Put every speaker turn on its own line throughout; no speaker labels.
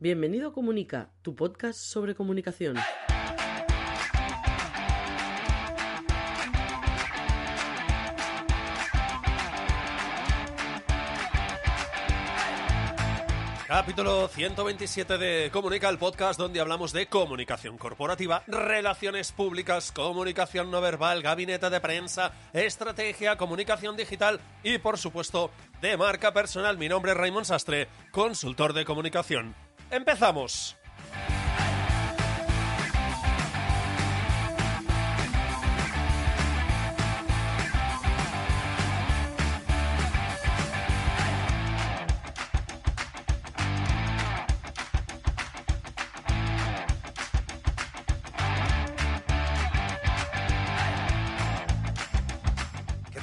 Bienvenido a Comunica, tu podcast sobre comunicación.
Capítulo 127 de Comunica, el podcast donde hablamos de comunicación corporativa, relaciones públicas, comunicación no verbal, gabinete de prensa, estrategia, comunicación digital y, por supuesto, de marca personal. Mi nombre es Raymond Sastre, consultor de comunicación. ¡Empezamos!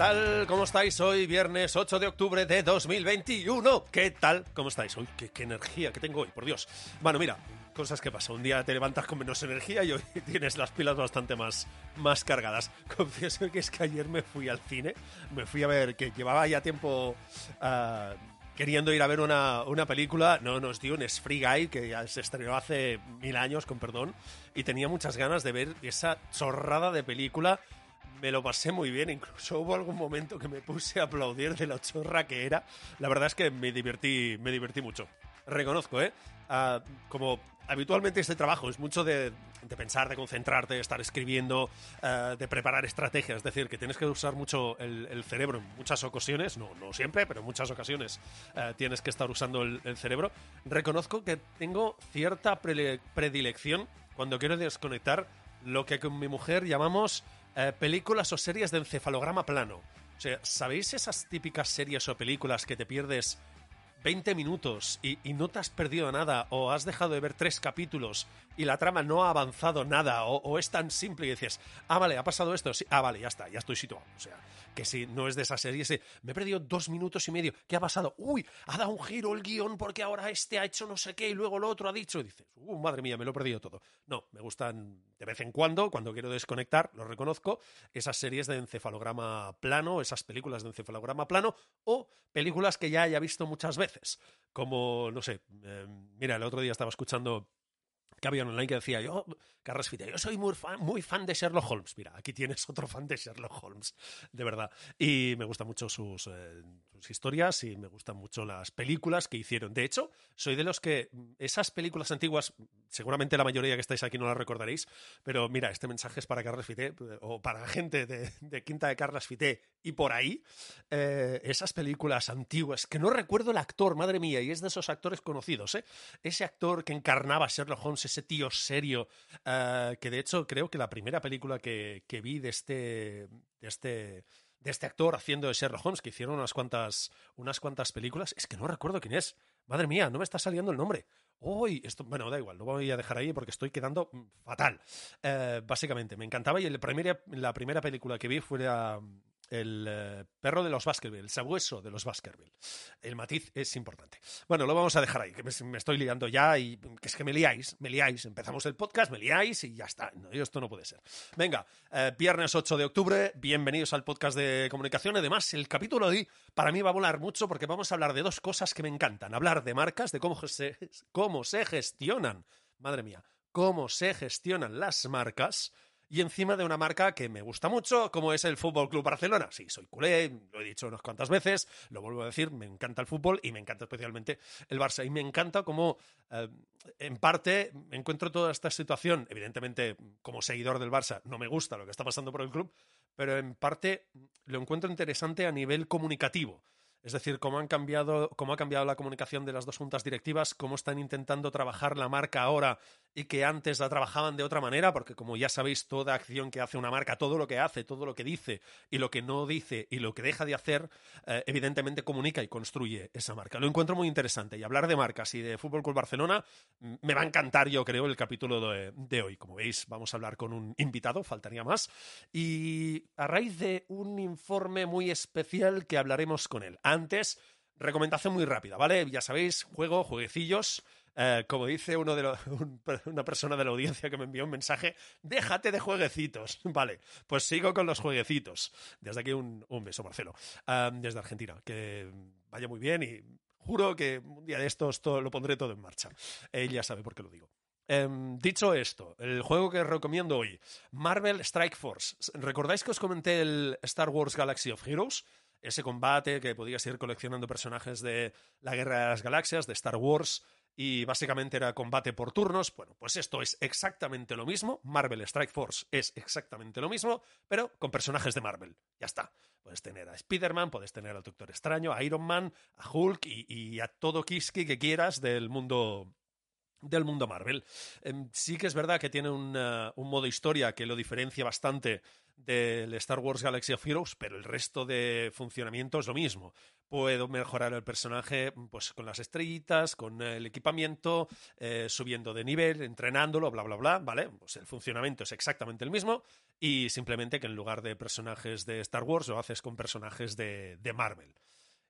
Tal? ¿Cómo estáis? Hoy viernes 8 de octubre de 2021. ¿Qué tal? ¿Cómo estáis? Hoy, qué, energía que tengo hoy, por Dios. Bueno, mira, cosas que pasan. Un día te levantas con menos energía y hoy tienes las pilas bastante más, más cargadas. Confieso que es que ayer me fui al cine, me fui a ver, que llevaba ya tiempo ah, queriendo ir a ver una, una película. No nos dio un Free Guy, que se estrenó hace mil años, con perdón, y tenía muchas ganas de ver esa chorrada de película me lo pasé muy bien, incluso hubo algún momento que me puse a aplaudir de lo chorra que era. La verdad es que me divertí, me divertí mucho. Reconozco, ¿eh? Ah, como habitualmente este trabajo es mucho de, de pensar, de concentrarte, de estar escribiendo, ah, de preparar estrategias, es decir, que tienes que usar mucho el, cerebro en muchas ocasiones, no, no siempre, pero en muchas ocasiones ah, tienes que estar usando el, cerebro. Reconozco que tengo cierta predilección cuando quiero desconectar lo que con mi mujer llamamos eh, películas o series de encefalograma plano. O sea, ¿sabéis esas típicas series o películas que te pierdes 20 minutos y, no te has perdido nada o has dejado de ver tres capítulos y la trama no ha avanzado nada o, es tan simple y dices, ah, vale, ha pasado esto, ah, vale, ya está, ya estoy situado. O sea, que si no es de esa serie, me he perdido dos minutos y medio, ¿qué ha pasado? Uy, ha dado un giro el guion porque ahora este ha hecho no sé qué y luego lo otro ha dicho. Y dices, uh, madre mía, me lo he perdido todo. No, me gustan de vez en cuando, cuando quiero desconectar, lo reconozco, esas series de encefalograma plano, esas películas de encefalograma plano o películas que ya haya visto muchas veces. Como, no sé, eh, mira, el otro día estaba escuchando que había online que decía yo, Carlos Fite, yo soy muy fan, muy fan de Sherlock Holmes. Mira, aquí tienes otro fan de Sherlock Holmes, de verdad. Y me gustan mucho sus, eh, sus historias y me gustan mucho las películas que hicieron. De hecho, soy de los que esas películas antiguas, seguramente la mayoría que estáis aquí no las recordaréis, pero mira, este mensaje es para Carlos Fité o para gente de, Quinta de Carlos Fité y por ahí, eh, esas películas antiguas, que no recuerdo el actor, madre mía, y es de esos actores conocidos, ¿eh? Ese actor que encarnaba a Sherlock Holmes, ese tío serio, eh, que de hecho creo que la primera película que, que vi de este, de este, de este actor haciendo de Sherlock Holmes, que hicieron unas cuantas, unas cuantas películas, es que no recuerdo quién es. Madre mía, no me está saliendo el nombre. Uy, esto, bueno, da igual, lo voy a dejar ahí porque estoy quedando mm, fatal. Eh, básicamente, me encantaba y el primera, la primera película que vi fue la, el eh, perro de los Baskerville, el sabueso de los Baskerville. El matiz es importante. Bueno, lo vamos a dejar ahí, que me, estoy liando ya y que es que me liáis, me liáis. Empezamos el podcast, me liáis y ya está. No, esto no puede ser. Venga, eh, viernes 8 de octubre, bienvenidos al podcast de comunicación. Además, el capítulo de hoy para mí va a volar mucho porque vamos a hablar de dos cosas que me encantan. Hablar de marcas, de cómo cómo se gestionan, madre mía, cómo se gestionan las marcas y encima de una marca que me gusta mucho, como es el Fútbol Club Barcelona. Sí, soy culé, lo he dicho unas cuantas veces, lo vuelvo a decir, me encanta el fútbol y me encanta especialmente el Barça. Y me encanta cómo, eh, en parte, encuentro toda esta situación. Evidentemente, como seguidor del Barça, no me gusta lo que está pasando por el club, pero en parte lo encuentro interesante a nivel comunicativo. Es decir, cómo, han cambiado, cómo ha cambiado la comunicación de las dos juntas directivas, cómo están intentando trabajar la marca ahora y que antes la trabajaban de otra manera, porque como ya sabéis, toda acción que hace una marca, todo lo que hace, todo lo que dice y lo que no dice y lo que deja de hacer, eh, evidentemente comunica y construye esa marca. Lo encuentro muy interesante y hablar de marcas y de Fútbol Club Barcelona mm, me va a encantar, yo creo, el capítulo de, de hoy. Como veis, vamos a hablar con un invitado, faltaría más, y a raíz de un informe muy especial que hablaremos con él. Antes, recomendación muy rápida, ¿vale? Ya sabéis, juego, jueguecillos. Eh, como dice uno de una persona de la audiencia que me envió un mensaje, déjate de jueguecitos. Vale, pues sigo con los jueguecitos. Desde aquí un, beso, Marcelo. desde Argentina. Que vaya muy bien y juro que un día de estos lo pondré todo en marcha. Él ya sabe por qué lo digo. Em, dicho esto, el juego que recomiendo hoy, Marvel Strike Force. ¿Recordáis que os comenté el Star Wars Galaxy of Heroes? Ese combate que podías ir coleccionando personajes de la Guerra de las Galaxias, de Star Wars, y básicamente era combate por turnos. Bueno, pues esto es exactamente lo mismo. Marvel Strike Force es exactamente lo mismo, pero con personajes de Marvel. Ya está. Puedes tener a Spider-Man, puedes tener al Doctor Extraño, a Iron Man, a Hulk y, a todo Kiski que quieras del mundo del mundo Marvel. Em, sí que es verdad que tiene un, un, modo historia que lo diferencia bastante del Star Wars Galaxy of Heroes, pero el resto de funcionamiento es lo mismo. Puedo mejorar el personaje pues, con las estrellitas, con el equipamiento, eh, subiendo de nivel, entrenándolo, bla, bla, bla, ¿vale? Pues el funcionamiento es exactamente el mismo y simplemente que en lugar de personajes de Star Wars lo haces con personajes de, de Marvel.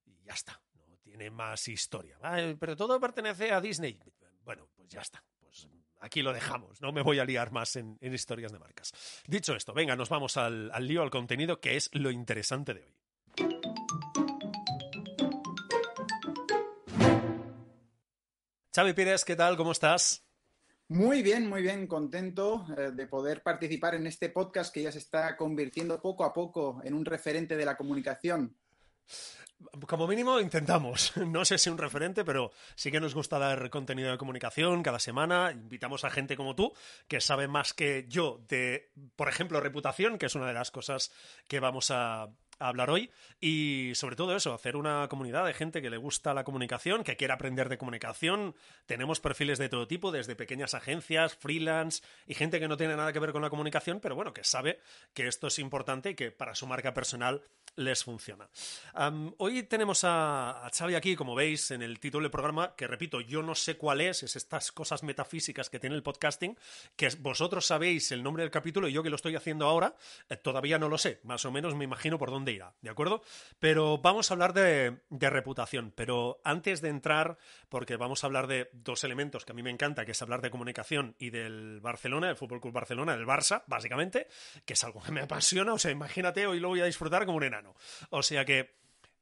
Y ya está, no tiene más historia. pero todo pertenece a Disney bueno, pues ya está. Pues aquí lo dejamos. No me voy a liar más en, historias de marcas. Dicho esto, venga, nos vamos al, al lío, al contenido, que es lo interesante de hoy. Xavi Pires, ¿qué tal? ¿Cómo estás?
Muy bien, muy bien, contento eh, de poder participar en este podcast que ya se está convirtiendo poco a poco en un referente de la comunicación.
Como mínimo intentamos. No sé si un referente, pero sí que nos gusta dar contenido de comunicación cada semana. Invitamos a gente como tú, que sabe más que yo de, por ejemplo, reputación, que es una de las cosas que vamos a, hablar hoy y sobre todo eso, hacer una comunidad de gente que le gusta la comunicación, que quiere aprender de comunicación. Tenemos perfiles de todo tipo, desde pequeñas agencias, freelance y gente que no tiene nada que ver con la comunicación, pero bueno, que sabe que esto es importante y que para su marca personal les funciona. hoy tenemos a, a, Xavi aquí, como veis en el título del programa, que repito, yo no sé cuál es, es estas cosas metafísicas que tiene el podcasting, que vosotros sabéis el nombre del capítulo y yo que lo estoy haciendo ahora, eh, todavía no lo sé, más o menos me imagino por dónde irá, ¿de acuerdo? Pero vamos a hablar de, de reputación, pero antes de entrar, porque vamos a hablar de dos elementos que a mí me encanta, que es hablar de comunicación y del Barcelona, el Fútbol Club Barcelona, del Barça, básicamente, que es algo que me apasiona, o sea, imagínate, hoy lo voy a disfrutar como un enano. O sea que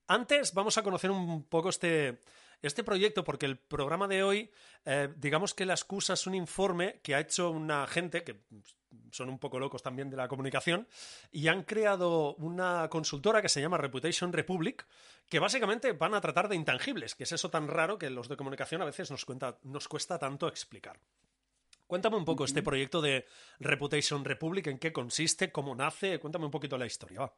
antes vamos a conocer un poco este, este proyecto, porque el programa de hoy, eh, digamos que la excusa es un informe que ha hecho una gente que son un poco locos también de la comunicación y han creado una consultora que se llama Reputation Republic, que básicamente van a tratar de intangibles, que es eso tan raro que los de comunicación a veces nos, nos cuesta tanto explicar. Cuéntame un poco este proyecto de Reputation Republic, en qué consiste, cómo nace, cuéntame un poquito la historia.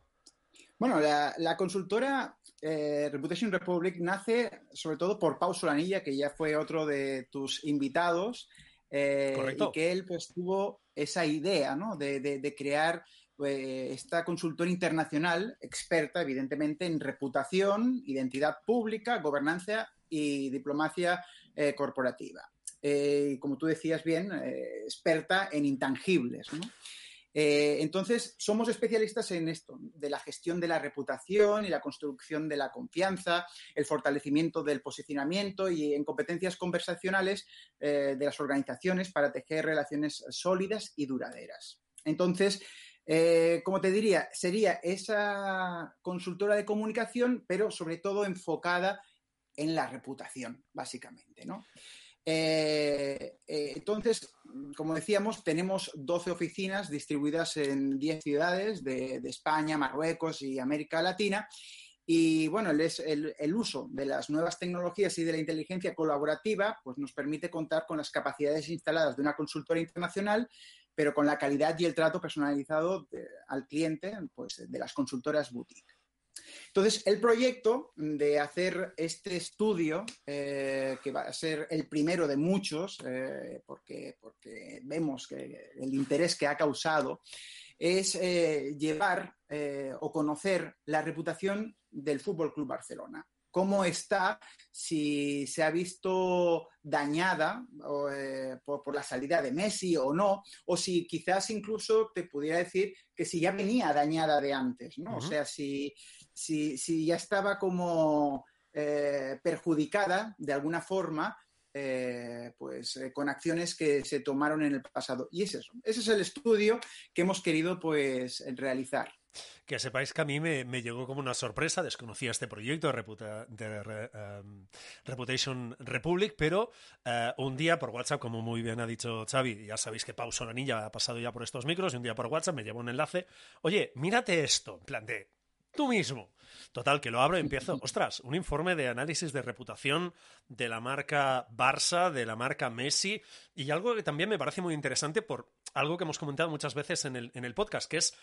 Bueno, la, consultora eh, Reputation Republic nace sobre todo por Pau Solanilla, que ya fue otro de tus invitados, eh, y que él pues tuvo esa idea ¿no? de, crear eh, esta consultora internacional experta, evidentemente, en reputación, identidad pública, gobernanza y diplomacia corporativa. como tú decías bien, experta en intangibles. ¿no? Eh, entonces, somos especialistas en esto, de la gestión de la reputación y la construcción de la confianza, el fortalecimiento del posicionamiento y en competencias conversacionales eh, de las organizaciones para tejer relaciones sólidas y duraderas. Entonces, eh, como te diría, sería esa consultora de comunicación, pero sobre todo enfocada en la reputación, básicamente, ¿no? Eh, eh, entonces, como decíamos, tenemos 12 oficinas distribuidas en 10 ciudades de, España, Marruecos y América Latina. Y bueno, el, uso de las nuevas tecnologías y de la inteligencia colaborativa pues nos permite contar con las capacidades instaladas de una consultora internacional, pero con la calidad y el trato personalizado al cliente pues, de las consultoras boutique. Entonces, el proyecto de hacer este estudio, eh, que va a ser el primero de muchos, eh, porque, porque vemos que el interés que ha causado, es eh, llevar o conocer la reputación del Fútbol Club Barcelona. Cómo está, si se ha visto dañada eh, por, la salida de Messi o no, o si quizás incluso te pudiera decir que si ya venía dañada de antes, ¿no? O sea, si, si, ya estaba como eh, perjudicada de alguna forma. Eh, pues con acciones que se tomaron en el pasado. Y es eso. Ese es el estudio que hemos querido pues realizar.
Que sepáis que a mí me, llegó como una sorpresa, desconocía este proyecto de, em, Reputation Republic, pero eh, un día por WhatsApp, como muy bien ha dicho Xavi, ya sabéis que Pau Solanilla ha pasado ya por estos micros, y un día por WhatsApp me llevó un enlace, oye, mírate esto, en plan de, tú mismo. Total, que lo abro y empiezo. Ostras, un informe de análisis de reputación de la marca Barça, de la marca Messi, y algo que también me parece muy interesante por algo que hemos comentado muchas veces en el, en el podcast, que es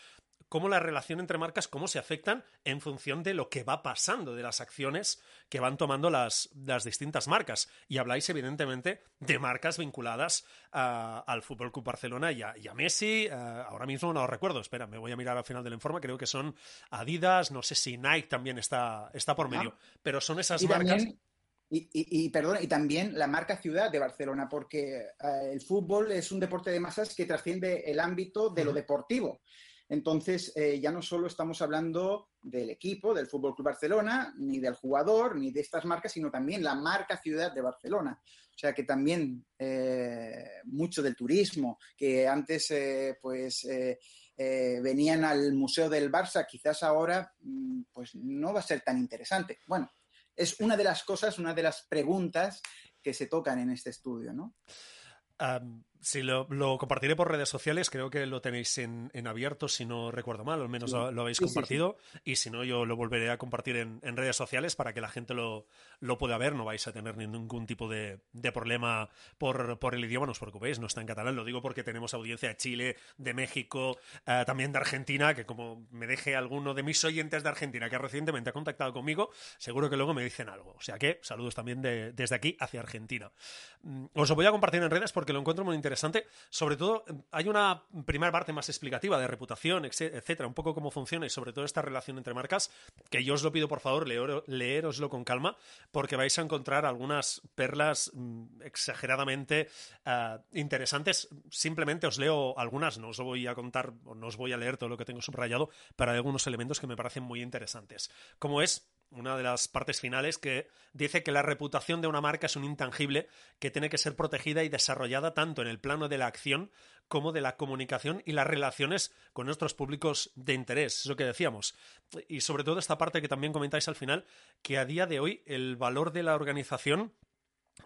cómo la relación entre marcas, cómo se afectan en función de lo que va pasando, de las acciones que van tomando las, las distintas marcas. Y habláis, evidentemente, de marcas vinculadas al Fútbol Club Barcelona y a, Messi. ahora mismo no lo recuerdo, espera, me voy a mirar al final del informe, creo que son Adidas, no sé si Nike también está, está por medio, pero son esas marcas.
Y, y, perdón, y también la marca ciudad de Barcelona, porque eh, el fútbol es un deporte de masas que trasciende el ámbito de lo deportivo. Entonces, eh, ya no solo estamos hablando del equipo, del Fútbol Club Barcelona, ni del jugador, ni de estas marcas, sino también la marca ciudad de Barcelona. O sea que también eh, mucho del turismo, que antes eh, pues venían al Museo del Barça, quizás ahora mm, pues no va a ser tan interesante. Bueno, es una de las cosas, una de las preguntas que se tocan en este estudio, ¿no?
Sí, lo, compartiré por redes sociales, creo que lo tenéis en, abierto, si no recuerdo mal, al menos lo, habéis compartido, y si no, yo lo volveré a compartir en, redes sociales para que la gente lo, pueda ver, no vais a tener ningún tipo de, problema por, el idioma, no os preocupéis, no está en catalán, lo digo porque tenemos audiencia de Chile, de México, eh, también de Argentina, que como me deje alguno de mis oyentes de Argentina que recientemente ha contactado conmigo, seguro que luego me dicen algo, o sea que saludos también desde aquí hacia Argentina. Mm, os lo voy a compartir en redes porque lo encuentro muy interesante interesante. Sobre todo, hay una primera parte más explicativa de reputación, etcétera, un poco cómo funciona y sobre todo esta relación entre marcas, que yo os lo pido por favor, leeroslo con calma, porque vais a encontrar algunas perlas mm, exageradamente eh, interesantes. Simplemente os leo algunas, no os voy a contar, no os voy a leer todo lo que tengo subrayado, pero hay algunos elementos que me parecen muy interesantes. Como es una de las partes finales que dice que la reputación de una marca es un intangible que tiene que ser protegida y desarrollada tanto en el plano de la acción como de la comunicación y las relaciones con nuestros públicos de interés, es lo que decíamos. Y sobre todo esta parte que también comentáis al final, que a día de hoy el valor de la organización,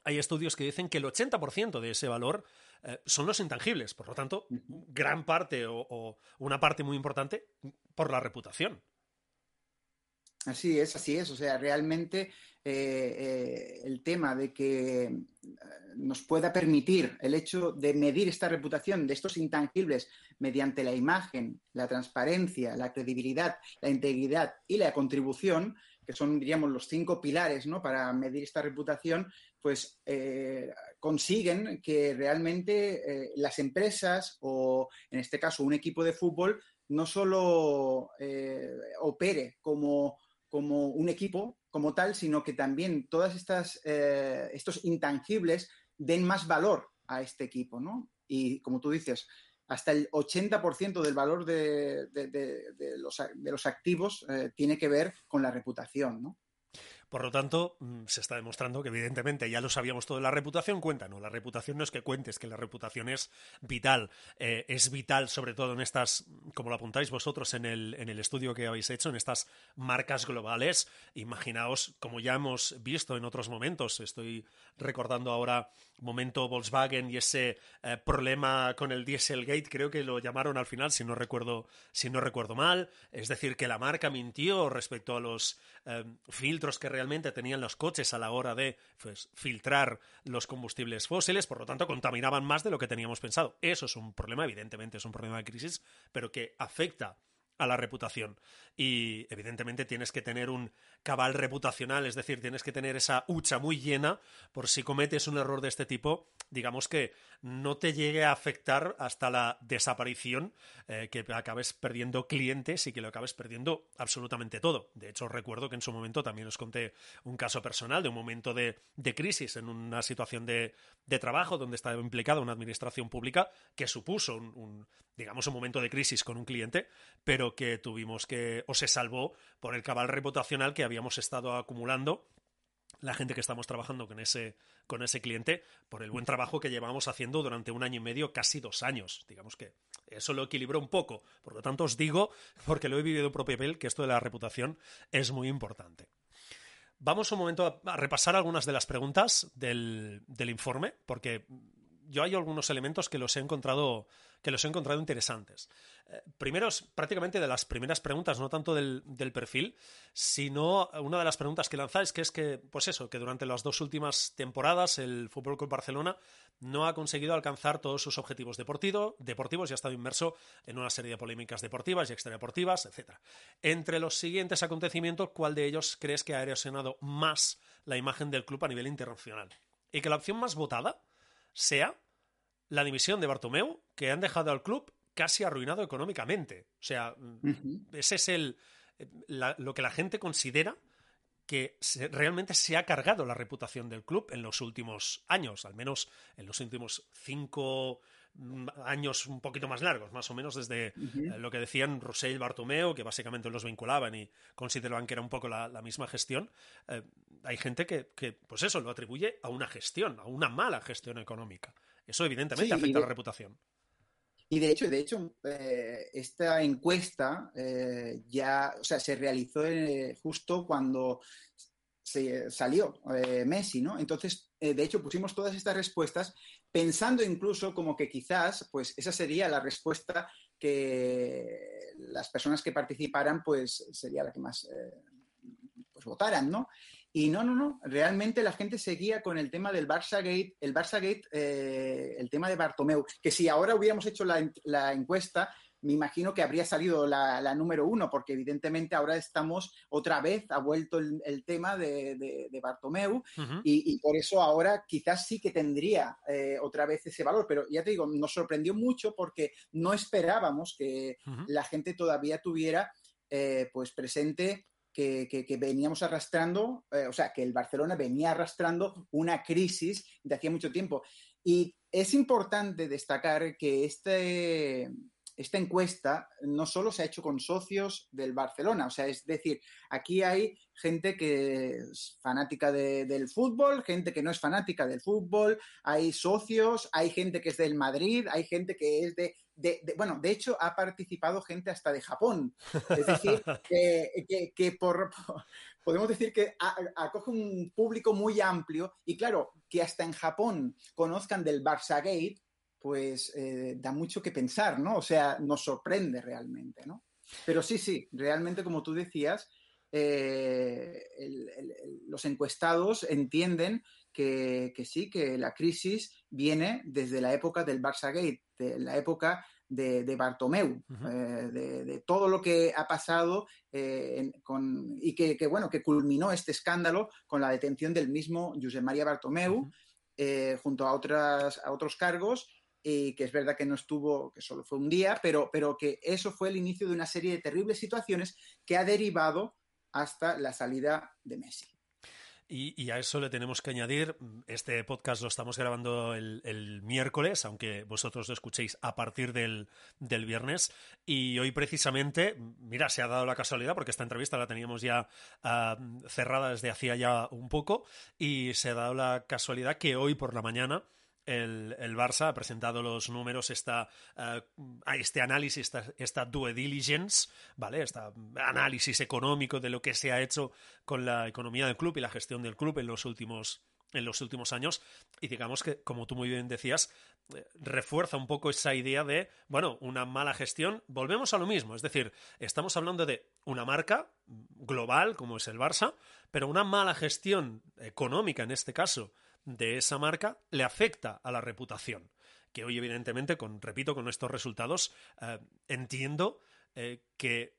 hay estudios que dicen que el 80% de ese valor eh, son los intangibles, por lo tanto, gran parte o una parte muy importante por la reputación.
Así es, así es. O sea, realmente eh, eh, el tema de que eh, nos pueda permitir el hecho de medir esta reputación de estos intangibles mediante la imagen, la transparencia, la credibilidad, la integridad y la contribución, que son, diríamos, los cinco pilares ¿no? para medir esta reputación, pues consiguen que realmente las empresas o, en este caso, un equipo de fútbol no solo opere como como un equipo como tal, sino que también todas estas eh, estos intangibles den más valor a este equipo, ¿no? Y como tú dices, hasta el 80% del valor de, los, activos eh, tiene que ver con la reputación, ¿no?
Por lo tanto, mm, se está demostrando que evidentemente ya lo sabíamos todo, la reputación cuenta, ¿no? La reputación no es que cuentes, que la reputación es vital. Eh, es vital sobre todo en estas, como lo apuntáis vosotros en el, en el estudio que habéis hecho, en estas marcas globales. Imaginaos, como ya hemos visto en otros momentos, estoy recordando ahora momento Volkswagen y ese eh, problema con el Dieselgate, creo que lo llamaron al final, si no recuerdo, si no recuerdo mal. Es decir, que la marca mintió respecto a los eh, filtros que realmente tenían los coches a la hora de pues, filtrar los combustibles fósiles, por lo tanto contaminaban más de lo que teníamos pensado. Eso es un problema, evidentemente es un problema de crisis, pero que afecta a la reputación. Y evidentemente tienes que tener un cabal reputacional, es decir, tienes que tener esa hucha muy llena por si cometes un error de este tipo, digamos que no te llegue a afectar hasta la desaparición, eh, que acabes perdiendo clientes y que lo acabes perdiendo absolutamente todo. De hecho, recuerdo que en su momento también os conté un caso personal de un momento de, crisis en una situación de, trabajo donde estaba implicada una administración pública que supuso un, digamos, un momento de crisis con un cliente, pero que tuvimos que, o se salvó por el cabal reputacional que habíamos estado acumulando la gente que estamos trabajando con ese, con ese cliente por el buen trabajo que llevamos haciendo durante un año y medio, casi dos años. Digamos que eso lo equilibró un poco. Por lo tanto, os digo, porque lo he vivido en propio papel, que esto de la reputación es muy importante. Vamos un momento a, repasar algunas de las preguntas del, del informe, porque yo hay algunos elementos que los he encontrado que los he encontrado interesantes. Eh, primero, prácticamente de las primeras preguntas, no tanto del, perfil, sino una de las preguntas que lanzáis, que es que, pues eso, que durante las dos últimas temporadas el Fútbol Club Barcelona no ha conseguido alcanzar todos sus objetivos deportivos y ha estado inmerso en una serie de polémicas deportivas y extradeportivas, etc. Entre los siguientes acontecimientos, ¿cuál de ellos crees que ha erosionado más la imagen del club a nivel internacional? Y que la opción más votada sea la dimisión de Bartomeu, que han dejado al club casi arruinado económicamente. O sea, ese es el, lo que la gente considera que realmente se ha cargado la reputación del club en los últimos años, al menos en los últimos cinco mm, años un poquito más largos, más o menos desde eh, lo que decían Rossell y Bartomeu, que básicamente los vinculaban y consideraban que era un poco la, misma gestión. Eh, hay gente que, que, pues eso, lo atribuye a una gestión, a una mala gestión económica. Eso evidentemente afecta a la reputación.
Y de hecho, de hecho, eh, esta encuesta eh, ya, o sea, se realizó eh, justo cuando se salió Messi, ¿no? Entonces, de hecho, pusimos todas estas respuestas pensando incluso como que quizás, pues, esa sería la respuesta que las personas que participaran, pues, sería la que más pues, votaran, ¿no? Y no, no, no, realmente la gente seguía con el tema del Barça Gate, el Barça Gate, eh, el tema de Bartomeu, que si ahora hubiéramos hecho la, encuesta, me imagino que habría salido la, número uno, porque evidentemente ahora estamos otra vez, ha vuelto el, tema de, de, Bartomeu, y, por eso ahora quizás sí que tendría eh, otra vez ese valor, pero ya te digo, nos sorprendió mucho porque no esperábamos que la gente todavía tuviera eh, pues presente que, veníamos arrastrando, eh, o sea, que el Barcelona venía arrastrando una crisis de hacía mucho tiempo. Y es importante destacar que este, esta encuesta no solo se ha hecho con socios del Barcelona, o sea, es decir, aquí hay gente que es fanática del fútbol, gente que no es fanática del fútbol, hay socios, hay gente que es del Madrid, hay gente que es de, bueno, de hecho ha participado gente hasta de Japón, es decir, que, por, podemos decir que acoge un público muy amplio y claro, que hasta en Japón conozcan del Barça Gate, pues eh, da mucho que pensar, ¿no? O sea, nos sorprende realmente, ¿no? Pero sí, sí, realmente como tú decías, eh, los encuestados entienden que, sí, que la crisis viene desde la época del Barça Gate, de la época de, Bartomeu, eh, de, todo lo que ha pasado y que, bueno, que culminó este escándalo con la detención del mismo Josep María Bartomeu, junto a, otras, a otros cargos y que es verdad que no estuvo, que solo fue un día, pero, pero que eso fue el inicio de una serie de terribles situaciones que ha derivado hasta la salida de Messi.
Y, a eso le tenemos que añadir, este podcast lo estamos grabando el, miércoles, aunque vosotros lo escuchéis a partir del, viernes. Y hoy precisamente, mira, se ha dado la casualidad, porque esta entrevista la teníamos ya ah, cerrada desde hacía ya un poco, y se ha dado la casualidad que hoy por la mañana el, Barça ha presentado los números, esta, eh, este análisis, esta, due diligence, ¿vale? Este análisis económico de lo que se ha hecho con la economía del club y la gestión del club en los últimos en los últimos años y digamos que, como tú muy bien decías, eh, refuerza un poco esa idea de, bueno, una mala gestión, volvemos a lo mismo, es decir, estamos hablando de una marca global como es el Barça, pero una mala gestión económica en este caso de esa marca le afecta a la reputación. Que hoy, evidentemente, con, repito, con estos resultados, eh, entiendo eh, que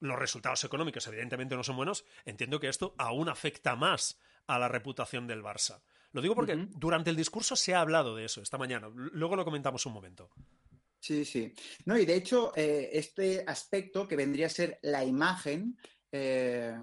los resultados económicos evidentemente no son buenos, entiendo que esto aún afecta más a la reputación del Barça. Lo digo porque durante el discurso se ha hablado de eso esta mañana. Luego lo comentamos un momento.
Sí, sí. No, y de hecho, eh, este aspecto que vendría a ser la imagen, eh,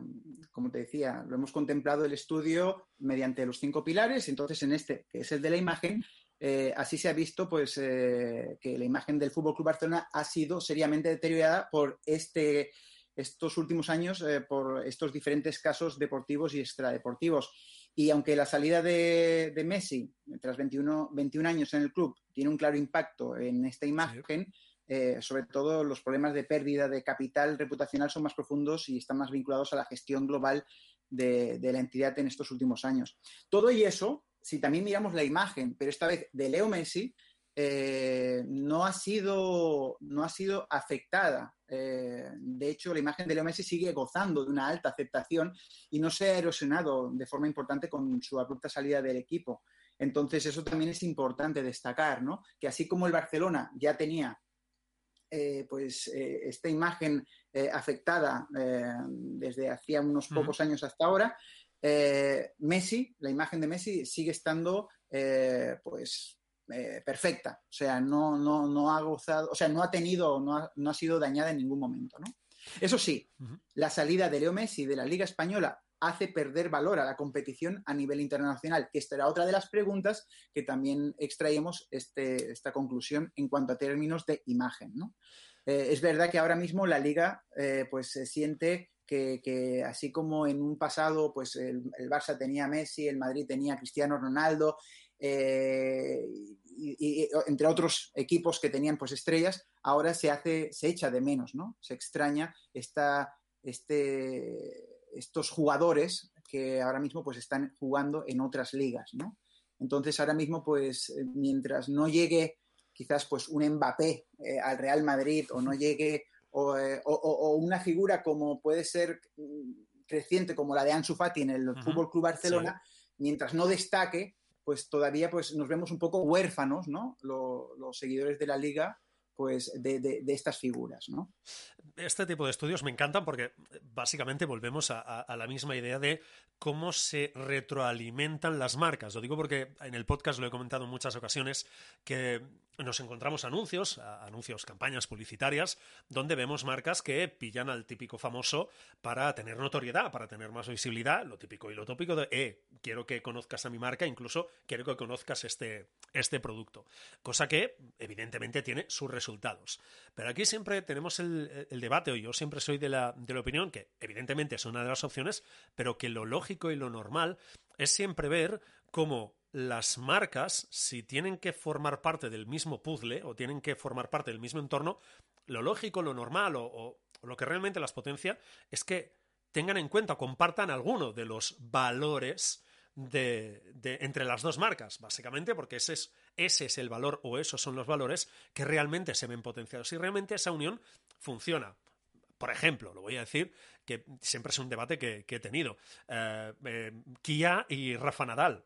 como te decía, lo hemos contemplado el estudio mediante los cinco pilares, entonces en este, que es el de la imagen, eh, así se ha visto pues, que la imagen del Fútbol Club Barcelona ha sido seriamente deteriorada por este, estos últimos años, por estos diferentes casos deportivos y extradeportivos. Y aunque la salida de, Messi, tras 21, 21, años en el club, tiene un claro impacto en esta imagen, eh, sobre todo los problemas de pérdida de capital reputacional son más profundos y están más vinculados a la gestión global de, la entidad en estos últimos años. Todo y eso, si también miramos la imagen, pero esta vez de Leo Messi, eh, no, ha sido, no ha sido afectada. Eh, de hecho, la imagen de Leo Messi sigue gozando de una alta aceptación y no se ha erosionado de forma importante con su abrupta salida del equipo. Entonces, eso también es importante destacar, ¿no? Que así como el Barcelona ya tenía eh, pues esta imagen afectada desde hacía unos pocos años hasta ahora, Messi, la imagen de Messi sigue estando pues eh, perfecta. O sea, no, no, no, ha gozado, o sea, no ha tenido, no ha, no ha sido dañada en ningún momento, ¿no? Eso sí, la salida de Leo Messi de la Liga Española hace perder valor a la competición a nivel internacional, que esta era otra de las preguntas que también extraemos este, esta conclusión en cuanto a términos de imagen. ¿no? Eh, es verdad que ahora mismo la liga eh, pues se siente que, así como en un pasado pues el, Barça tenía Messi, el Madrid tenía Cristiano Ronaldo eh, y, entre otros equipos que tenían pues estrellas, ahora se hace, se echa de menos, ¿no? Se extraña esta, este, estos jugadores que ahora mismo pues están jugando en otras ligas, ¿no? Entonces ahora mismo pues mientras no llegue quizás pues un Mbappé eh, al Real Madrid o no llegue eh, o, una figura como puede ser mm, creciente como la de Ansu Fati en el Fútbol Club Barcelona, mientras no destaque, pues todavía pues, nos vemos un poco huérfanos, ¿no? los seguidores de la liga, pues de, de, estas figuras, ¿no?
Este tipo de estudios me encantan porque básicamente volvemos a, la misma idea de cómo se retroalimentan las marcas. Lo digo porque en el podcast lo he comentado en muchas ocasiones que nos encontramos anuncios, anuncios, campañas publicitarias, donde vemos marcas que pillan al típico famoso para tener notoriedad, para tener más visibilidad, lo típico y lo tópico de, eh, quiero que conozcas a mi marca, incluso quiero que conozcas este, este producto. Cosa que, evidentemente, tiene sus resultados. Pero aquí siempre tenemos el, debate, o yo siempre soy de la, de la opinión que, evidentemente, es una de las opciones, pero que lo lógico y lo normal es siempre ver cómo las marcas, si tienen que formar parte del mismo puzzle o tienen que formar parte del mismo entorno, lo lógico, lo normal o, lo que realmente las potencia es que tengan en cuenta, compartan alguno de los valores de, entre las dos marcas, básicamente, porque ese es, ese es el valor o esos son los valores que realmente se ven potenciados. Y realmente esa unión funciona. Por ejemplo, lo voy a decir, que siempre es un debate que, he tenido. Eh, eh, Kia y Rafa Nadal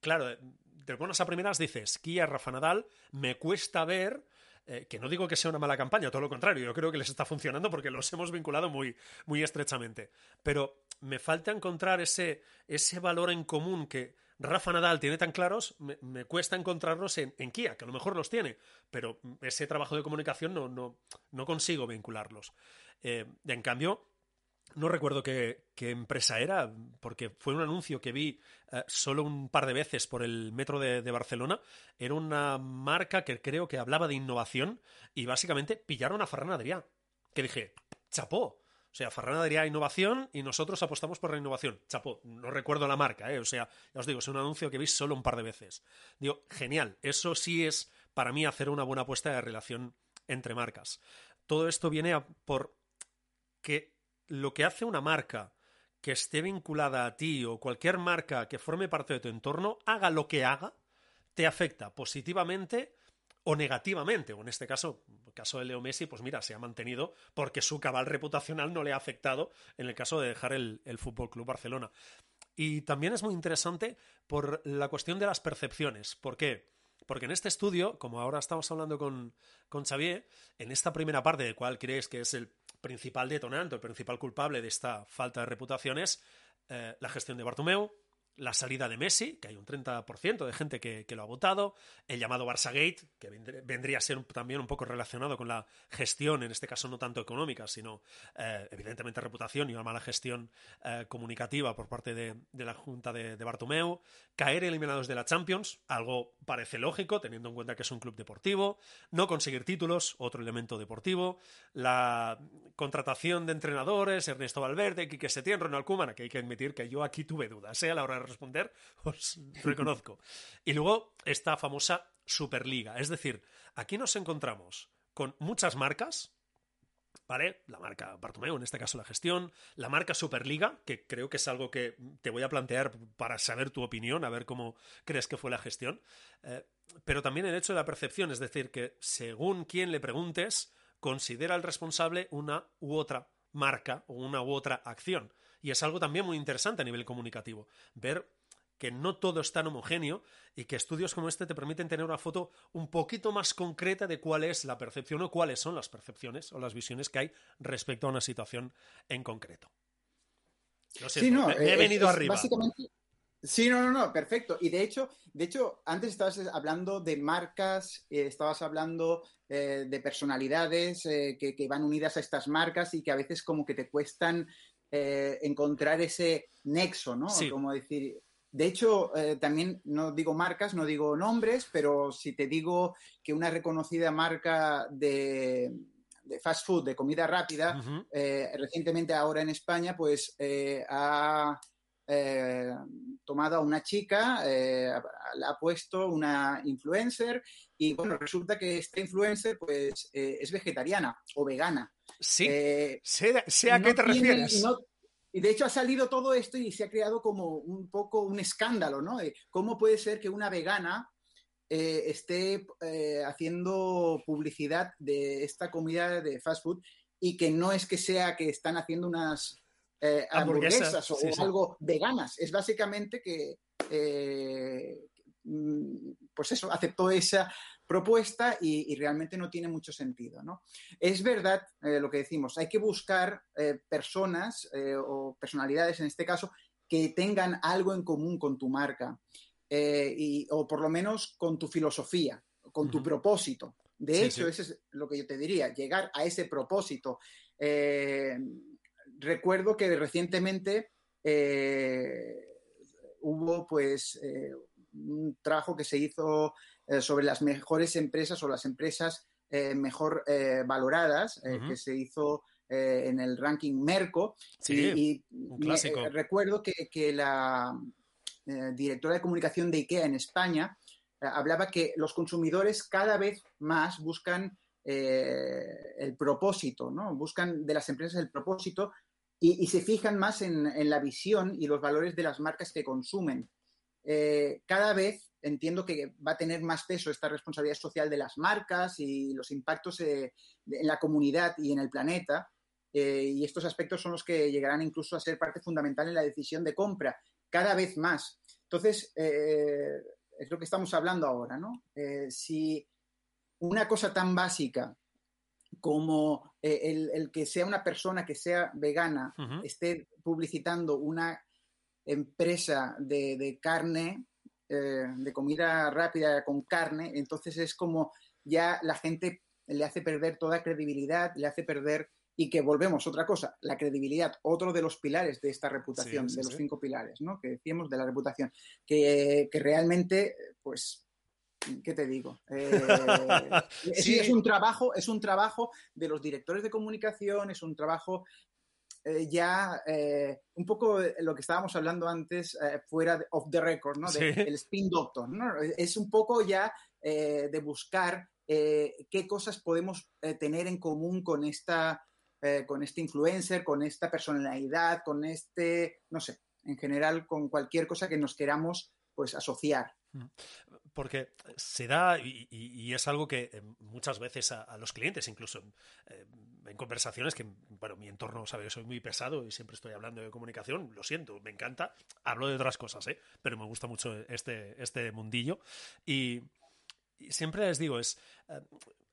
claro, de buenas a primeras dices, Kia, Rafa Nadal, me cuesta ver eh, que no digo que sea una mala campaña, todo lo contrario, yo creo que les está funcionando porque los hemos vinculado muy, muy estrechamente. Pero me falta encontrar ese, ese valor en común que Rafa Nadal tiene tan claros, me, cuesta encontrarlos en, Kia, que a lo mejor los tiene, pero ese trabajo de comunicación no, no, no consigo vincularlos. Eh, en cambio, no recuerdo qué, empresa era, porque fue un anuncio que vi eh, solo un par de veces por el metro de, Barcelona. Era una marca que creo que hablaba de innovación y básicamente pillaron a Ferran Adrià. Que dije, chapó. O sea, Ferran Adrià innovación y nosotros apostamos por la innovación. Chapó, no recuerdo la marca, ¿eh? O sea, ya os digo, es un anuncio que vi solo un par de veces. Digo, genial, eso sí es para mí hacer una buena apuesta de relación entre marcas. Todo esto viene por que lo que hace una marca que esté vinculada a ti o cualquier marca que forme parte de tu entorno, haga lo que haga, te afecta positivamente o negativamente. O en este caso, el caso de Leo Messi, pues mira, se ha mantenido porque su cabal reputacional no le ha afectado en el caso de dejar el, Fútbol Club Barcelona. Y también es muy interesante por la cuestión de las percepciones. ¿Por qué? Porque en este estudio, como ahora estamos hablando con, con Xavier, en esta primera parte, de cuál crees que es el principal detonante, el principal culpable de esta falta de reputación es eh, la gestión de Bartomeu, la salida de Messi, que hay un 30% de gente que, lo ha votado, el llamado Barça Gate, que vendría a ser también un poco relacionado con la gestión, en este caso no tanto económica, sino eh, evidentemente reputación y una mala gestión eh, comunicativa por parte de, la Junta de, de, Bartomeu, caer eliminados de la Champions, algo parece lógico, teniendo en cuenta que es un club deportivo, no conseguir títulos, otro elemento deportivo, la contratación de entrenadores, Ernesto Valverde, Quique Setién, Ronald Koeman, que hay que admitir que yo aquí tuve dudas, ¿eh? a la hora de responder, os reconozco. Y luego esta famosa Superliga. Es decir, aquí nos encontramos con muchas marcas, ¿Vale? La marca Bartomeu, en este caso la gestión, la marca Superliga, que creo que es algo que te voy a plantear para saber tu opinión, a ver cómo crees que fue la gestión, eh, pero también el hecho de la percepción, es decir, que según quien le preguntes, considera el responsable una u otra marca o una u otra acción. Y es algo también muy interesante a nivel comunicativo, ver que no todo es tan homogéneo y que estudios como este te permiten tener una foto un poquito más concreta de cuál es la percepción o cuáles son las percepciones o las visiones que hay respecto a una situación en concreto.
sí, no, he venido arriba. Básicamente, sí, no, no, no, perfecto. Y de hecho, de hecho, antes estabas hablando de marcas, eh, estabas hablando eh, de personalidades eh, que, que, van unidas a estas marcas y que a veces como que te cuestan eh, encontrar ese nexo, ¿no? Como decir, de hecho, eh, también no digo marcas, no digo nombres, pero si te digo que una reconocida marca de, fast food, de comida rápida, eh, recientemente ahora en España, pues ha tomado a una chica, la ha puesto una influencer y bueno, resulta que esta influencer pues es vegetariana o vegana.
Sí, eh, sé, a qué te refieres.
Y, de hecho ha salido todo esto y se ha creado como un poco un escándalo, ¿no? ¿Cómo puede ser que una vegana eh, esté eh, haciendo publicidad de esta comida de fast food y que no es que sea que están haciendo unas hamburguesas o algo veganas, es básicamente que mm, pues eso, aceptó esa propuesta y, realmente no tiene mucho sentido. ¿no? Es verdad eh, lo que decimos, hay que buscar eh, personas eh, o personalidades en este caso que tengan algo en común con tu marca y, o por lo menos con tu filosofía, con tu propósito. De hecho, eso es lo que yo te diría, llegar a ese propósito. recuerdo que recientemente hubo pues un trabajo que se hizo eh, sobre las mejores empresas o las empresas eh, mejor eh, valoradas que se hizo en el ranking Merco.
y,
recuerdo que, la directora de comunicación de IKEA en España hablaba que los consumidores cada vez más buscan el propósito, ¿no? Buscan de las empresas el propósito y, se fijan más en, en, la visión y los valores de las marcas que consumen. Cada vez entiendo que va a tener más peso esta responsabilidad social de las marcas y los impactos eh, en la comunidad y en el planeta. Eh, y estos aspectos son los que llegarán incluso a ser parte fundamental en la decisión de compra, cada vez más. Entonces, eh, es lo que estamos hablando ahora, ¿no? si una cosa tan básica como el, que sea una persona que sea vegana esté publicitando una empresa de carne, eh, de comida rápida con carne, entonces es como ya la gente le hace perder toda credibilidad, le hace perder y que volvemos, otra cosa, la credibilidad, otro de los pilares de esta reputación, de los cinco pilares, ¿no? Que decíamos de la reputación, que, realmente, pues, ¿qué te digo? Eh, es, un trabajo, es un trabajo de los directores de comunicación, es un trabajo eh, ya eh, un poco lo que estábamos hablando antes eh, fuera de, off the record, ¿no? el spin doctor, ¿no? Es un poco ya de buscar qué cosas podemos tener en común con esta, con este influencer, con esta personalidad, con este, no sé, en general con cualquier cosa que nos queramos pues asociar. Mm
porque se da, y, es algo que muchas veces a, los clientes, incluso eh, en conversaciones que, bueno, mi entorno, ¿sabes? Soy muy pesado y siempre estoy hablando de comunicación, lo siento, me encanta, hablo de otras cosas, ¿eh? Pero me gusta mucho este, este mundillo. Y, siempre les digo, es... Eh,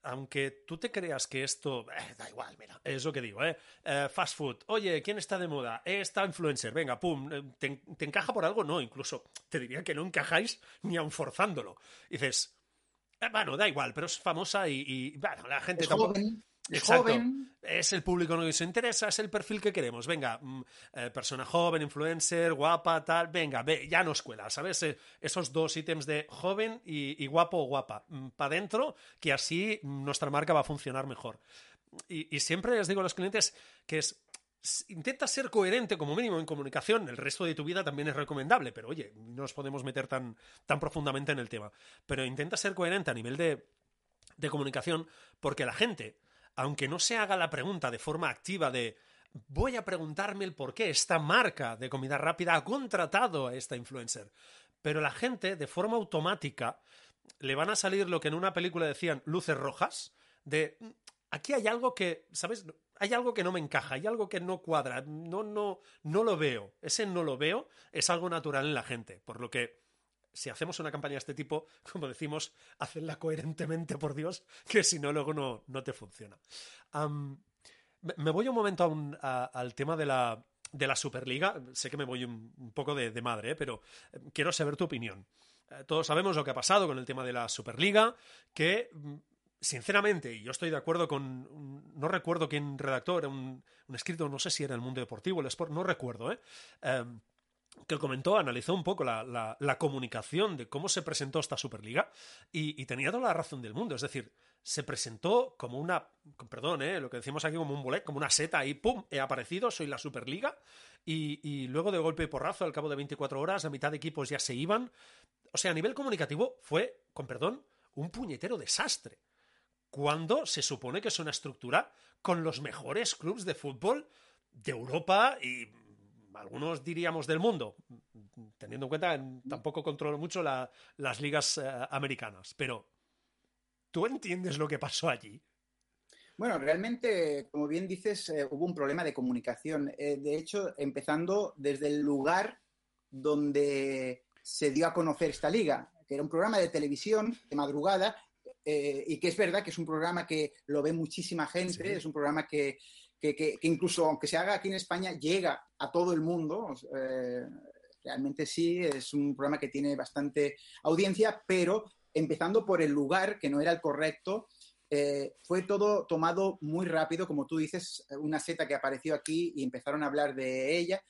aunque tú te creas que esto, eh, da igual, mira, es lo que digo, ¿eh? ¿eh? Fast food, oye, ¿quién está de moda? Esta influencer, venga, pum, eh, ¿te, encaja por algo? No, incluso te diría que no encajáis ni aun forzándolo. dices, bueno, da igual, pero es famosa y, bueno, la gente tampoco...
Es joven.
Es el público que nos interesa, es el perfil que queremos. Venga, mm, eh, persona joven, influencer, guapa, tal. Venga, ve, ya nos cuela, ¿sabes? Eh, esos dos ítems de joven y, guapo o guapa. Mm, Para adentro, que así nuestra marca va a funcionar mejor. Y, siempre les digo a los clientes que es intenta ser coherente como mínimo en comunicación. El resto de tu vida también es recomendable, pero oye, no nos podemos meter tan, tan profundamente en el tema. Pero intenta ser coherente a nivel de, de comunicación porque la gente aunque no se haga la pregunta de forma activa de voy a preguntarme el por qué esta marca de comida rápida ha contratado a esta influencer. Pero la gente, de forma automática, le van a salir lo que en una película decían luces rojas, de aquí hay algo que, ¿sabes? Hay algo que no me encaja, hay algo que no cuadra, no, no, no lo veo. Ese no lo veo es algo natural en la gente, por lo que si hacemos una campaña de este tipo, como decimos, hacenla coherentemente, por Dios, que si no, luego no, te funciona. me voy un momento al tema de la, de la Superliga. Sé que me voy un, poco de, madre, ¿eh? pero eh, quiero saber tu opinión. Eh, todos sabemos lo que ha pasado con el tema de la Superliga, que mm, sinceramente, y yo estoy de acuerdo con, no recuerdo quién redactó, era un, un, escrito, no sé si era el mundo deportivo, el sport, no recuerdo, ¿eh? Em, que comentó, analizó un poco la, comunicación de cómo se presentó esta Superliga y, tenía toda la razón del mundo. Es decir, se presentó como una, perdón, ¿eh? lo que decimos aquí como un bolet, como una seta y ¡pum! He aparecido, soy la Superliga. Y, luego de golpe y porrazo, al cabo de 24 horas, la mitad de equipos ya se iban. O sea, a nivel comunicativo fue, con perdón, un puñetero desastre. Cuando se supone que es una estructura con los mejores clubes de fútbol de Europa y algunos diríamos del mundo, teniendo en cuenta que tampoco controlo mucho las ligas eh, americanas, pero ¿tú entiendes lo que pasó allí?
Bueno, realmente, como bien dices, eh, hubo un problema de comunicación. Eh, de hecho, empezando desde el lugar donde se dio a conocer esta liga, que era un programa de televisión de madrugada, y que es verdad que es un programa que lo ve muchísima gente, es un programa que, que, incluso aunque se haga aquí en España, llega a todo el mundo. Eh, realmente sí, es un programa que tiene bastante audiencia, pero empezando por el lugar, que no era el correcto, eh, fue todo tomado muy rápido, como tú dices, una seta que apareció aquí y empezaron a hablar de ella.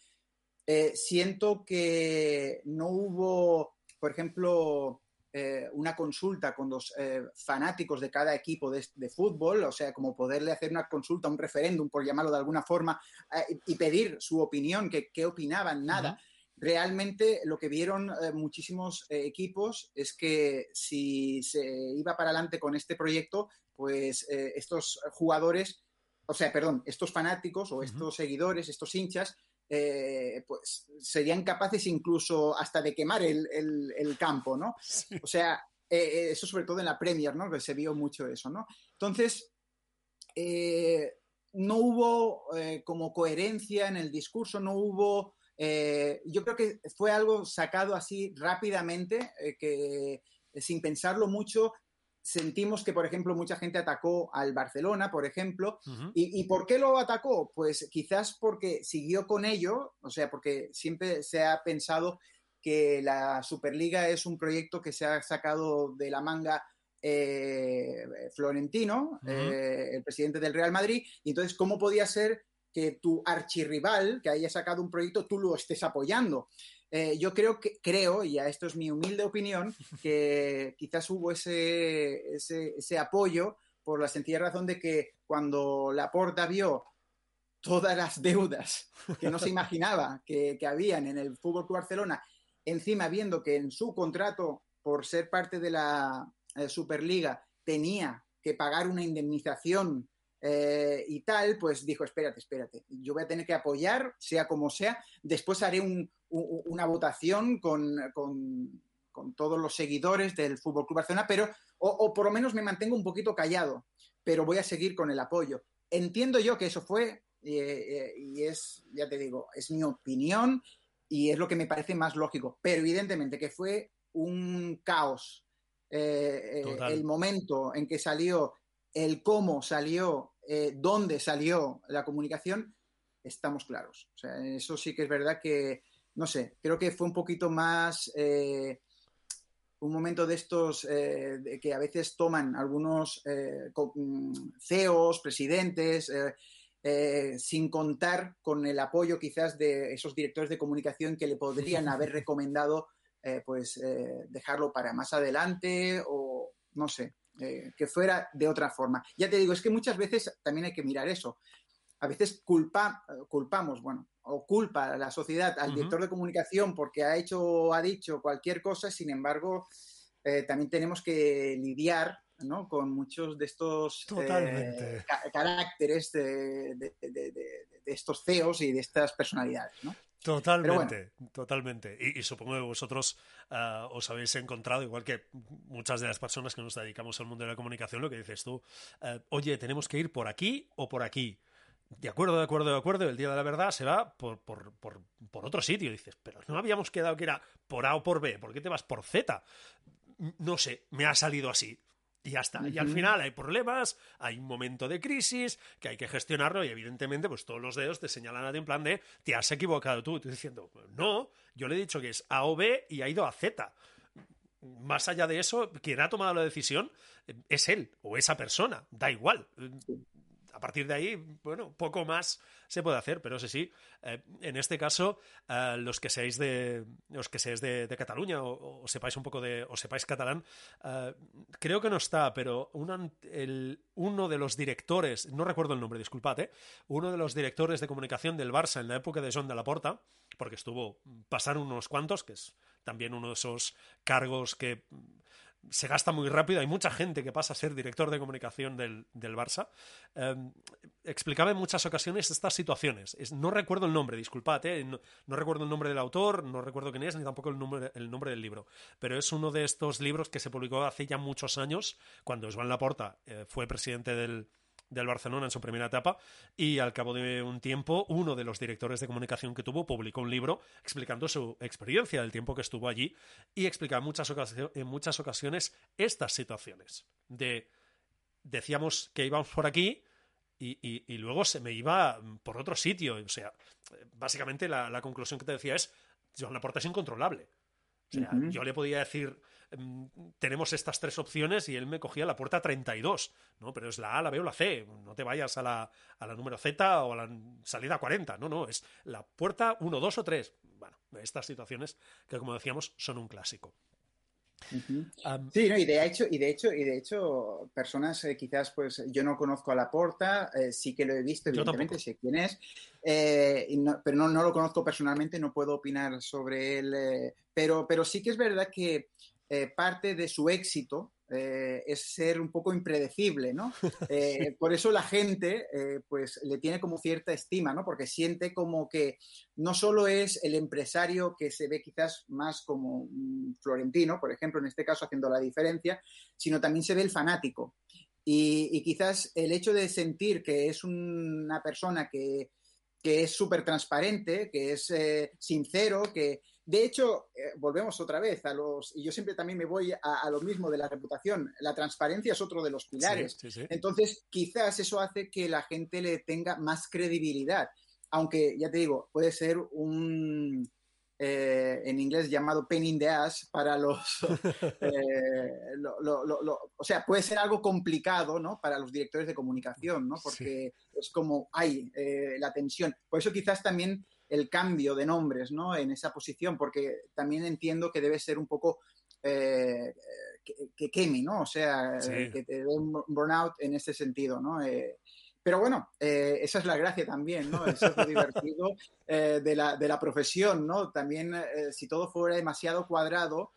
Eh, siento que no hubo, por ejemplo, eh, una consulta con los eh, fanáticos de cada equipo de, fútbol, o sea, como poderle hacer una consulta, un referéndum, por llamarlo de alguna forma, eh, y pedir su opinión, que, qué opinaban, nada. Realmente lo que vieron muchísimos equipos es que si se iba para adelante con este proyecto, pues estos jugadores, o sea, perdón, estos fanáticos o estos seguidores, estos hinchas, eh, pues serían capaces incluso hasta de quemar el, campo, ¿no? O sea, eh, eh, eso sobre todo en la Premier, ¿no? Que se vio mucho eso, ¿no? Entonces, no hubo como coherencia en el discurso, no hubo... yo creo que fue algo sacado así rápidamente, que sin pensarlo mucho, sentimos que, por ejemplo, mucha gente atacó al Barcelona, por ejemplo. ¿Y, por qué lo atacó? Pues quizás porque siguió con ello, o sea, porque siempre se ha pensado que la Superliga es un proyecto que se ha sacado de la manga eh, Florentino, eh, el presidente del Real Madrid, y entonces, ¿cómo podía ser que tu archirrival, que haya sacado un proyecto, tú lo estés apoyando? Eh, yo creo que, creo, y a esto es mi humilde opinión, que quizás hubo ese, ese, apoyo por la sencilla razón de que cuando Laporta vio todas las deudas que no se imaginaba que, que habían en el Fútbol Club Barcelona, encima viendo que en su contrato, por ser parte de la eh, Superliga, tenía que pagar una indemnización eh, y tal, pues dijo, espérate, espérate, yo voy a tener que apoyar, sea como sea, después haré una votación con, todos los seguidores del Fútbol Club Barcelona, pero, o, por lo menos me mantengo un poquito callado, pero voy a seguir con el apoyo. Entiendo yo que eso fue, eh, y es, ya te digo, es mi opinión y es lo que me parece más lógico, pero evidentemente que fue un caos. Eh, el momento en que salió el cómo salió, eh, dónde salió la comunicación, estamos claros. O sea, eso sí que es verdad que, no sé, creo que fue un poquito más eh, un momento de estos eh, que a veces toman algunos mm, CEOs, presidentes, sin contar con el apoyo quizás de esos directores de comunicación que le podrían haber recomendado pues dejarlo para más adelante o no sé. Eh, que fuera de otra forma. Ya te digo, es que muchas veces también hay que mirar eso. A veces culpa, culpamos, bueno, o culpa a la sociedad, al director de comunicación porque ha hecho o ha dicho cualquier cosa, sin embargo, eh, también tenemos que lidiar ¿no? con muchos de estos
eh,
caracteres de, de, estos CEOs y de estas personalidades. ¿no?
Totalmente, totalmente. Y, supongo que vosotros ah, os habéis encontrado, igual que muchas de las personas que nos dedicamos al mundo de la comunicación, lo que dices tú, ah, oye, tenemos que ir por aquí o por aquí. De acuerdo, de acuerdo, de acuerdo, el día de la verdad se va por, por, por, por otro sitio. dices, pero no habíamos quedado que era por A o por B, ¿por qué te vas por Z? No sé, me ha salido así. Y ya está. Y al final hay problemas, hay un momento de crisis que hay que gestionarlo y evidentemente pues todos los dedos te señalan a ti en plan de te has equivocado tú. Estoy diciendo, no, yo le he dicho que es A o B y ha ido a Z. Más allá de eso, quien ha tomado la decisión eh, es él o esa persona, da igual a partir de ahí, bueno, poco más se puede hacer, pero eso sí, eh, en este caso, eh, los que seáis de los que seáis de, Cataluña o, sepáis un poco de o sepáis catalán, eh, creo que no está, pero uno de los directores, no recuerdo el nombre, disculpad, uno de los directores de comunicación del Barça en la época de John de la Porta, porque estuvo pasaron unos cuantos, que es también uno de esos cargos que se gasta muy rápido. Hay mucha gente que pasa a ser director de comunicación del, del Barça. Em, explicaba en muchas ocasiones estas situaciones. no recuerdo el nombre, disculpad, eh, no, recuerdo el nombre del autor, no recuerdo quién es, ni tampoco el nombre, el nombre del libro. Pero es uno de estos libros que se publicó hace ya muchos años, cuando Joan Laporta eh, fue presidente del, del Barcelona en su primera etapa y al cabo de un tiempo uno de los directores de comunicación que tuvo publicó un libro explicando su experiencia del tiempo que estuvo allí y explica en muchas, en muchas ocasiones estas situaciones de decíamos que íbamos por aquí y, luego se me iba por otro sitio. O sea, básicamente la, conclusión que te decía es, Joan Laporta es incontrolable. O sea, yo le podía decir, tenemos estas tres opciones y él me cogía la puerta 32, ¿no? Pero es la A, la B o la C, no te vayas a la, a la número Z o a la salida 40, no, no, es la puerta 1, 2 o 3. Bueno, estas situaciones que como decíamos son un clásico.
sí, no, y de hecho, y de hecho, y de hecho, personas eh, quizás, pues, yo no conozco a la porta, eh, sí que lo he visto, evidentemente, sé quién es, eh, pero no, no, lo conozco personalmente, no puedo opinar sobre él, pero, pero sí que es verdad que parte de su éxito eh, es ser un poco impredecible, ¿no? Eh, por eso la gente, eh, pues, le tiene como cierta estima, ¿no? Porque siente como que no solo es el empresario que se ve quizás más como Florentino, por ejemplo, en este caso haciendo la diferencia, sino también se ve el fanático. Y, quizás el hecho de sentir que es una persona que, que es súper transparente, que es sincero, que, de hecho, eh, volvemos otra vez a los, y yo siempre también me voy a, lo mismo de la reputación, la transparencia es otro de los pilares. Entonces, quizás eso hace que la gente le tenga más credibilidad, aunque, ya te digo, puede ser un, eh, en inglés llamado pain in the ass para los... Eh, o sea, puede ser algo complicado, ¿no? Para los directores de comunicación, ¿no? Porque es como, hay la tensión. Por eso quizás también el cambio de nombres ¿no? en esa posición, porque también entiendo que debe ser un poco eh, que, queme, ¿no? O sea, que te dé un burnout en ese sentido, ¿no? Eh, pero bueno, eh, esa es la gracia también, ¿no? Eso es lo divertido de, la, de la profesión, ¿no? También si todo fuera demasiado cuadrado,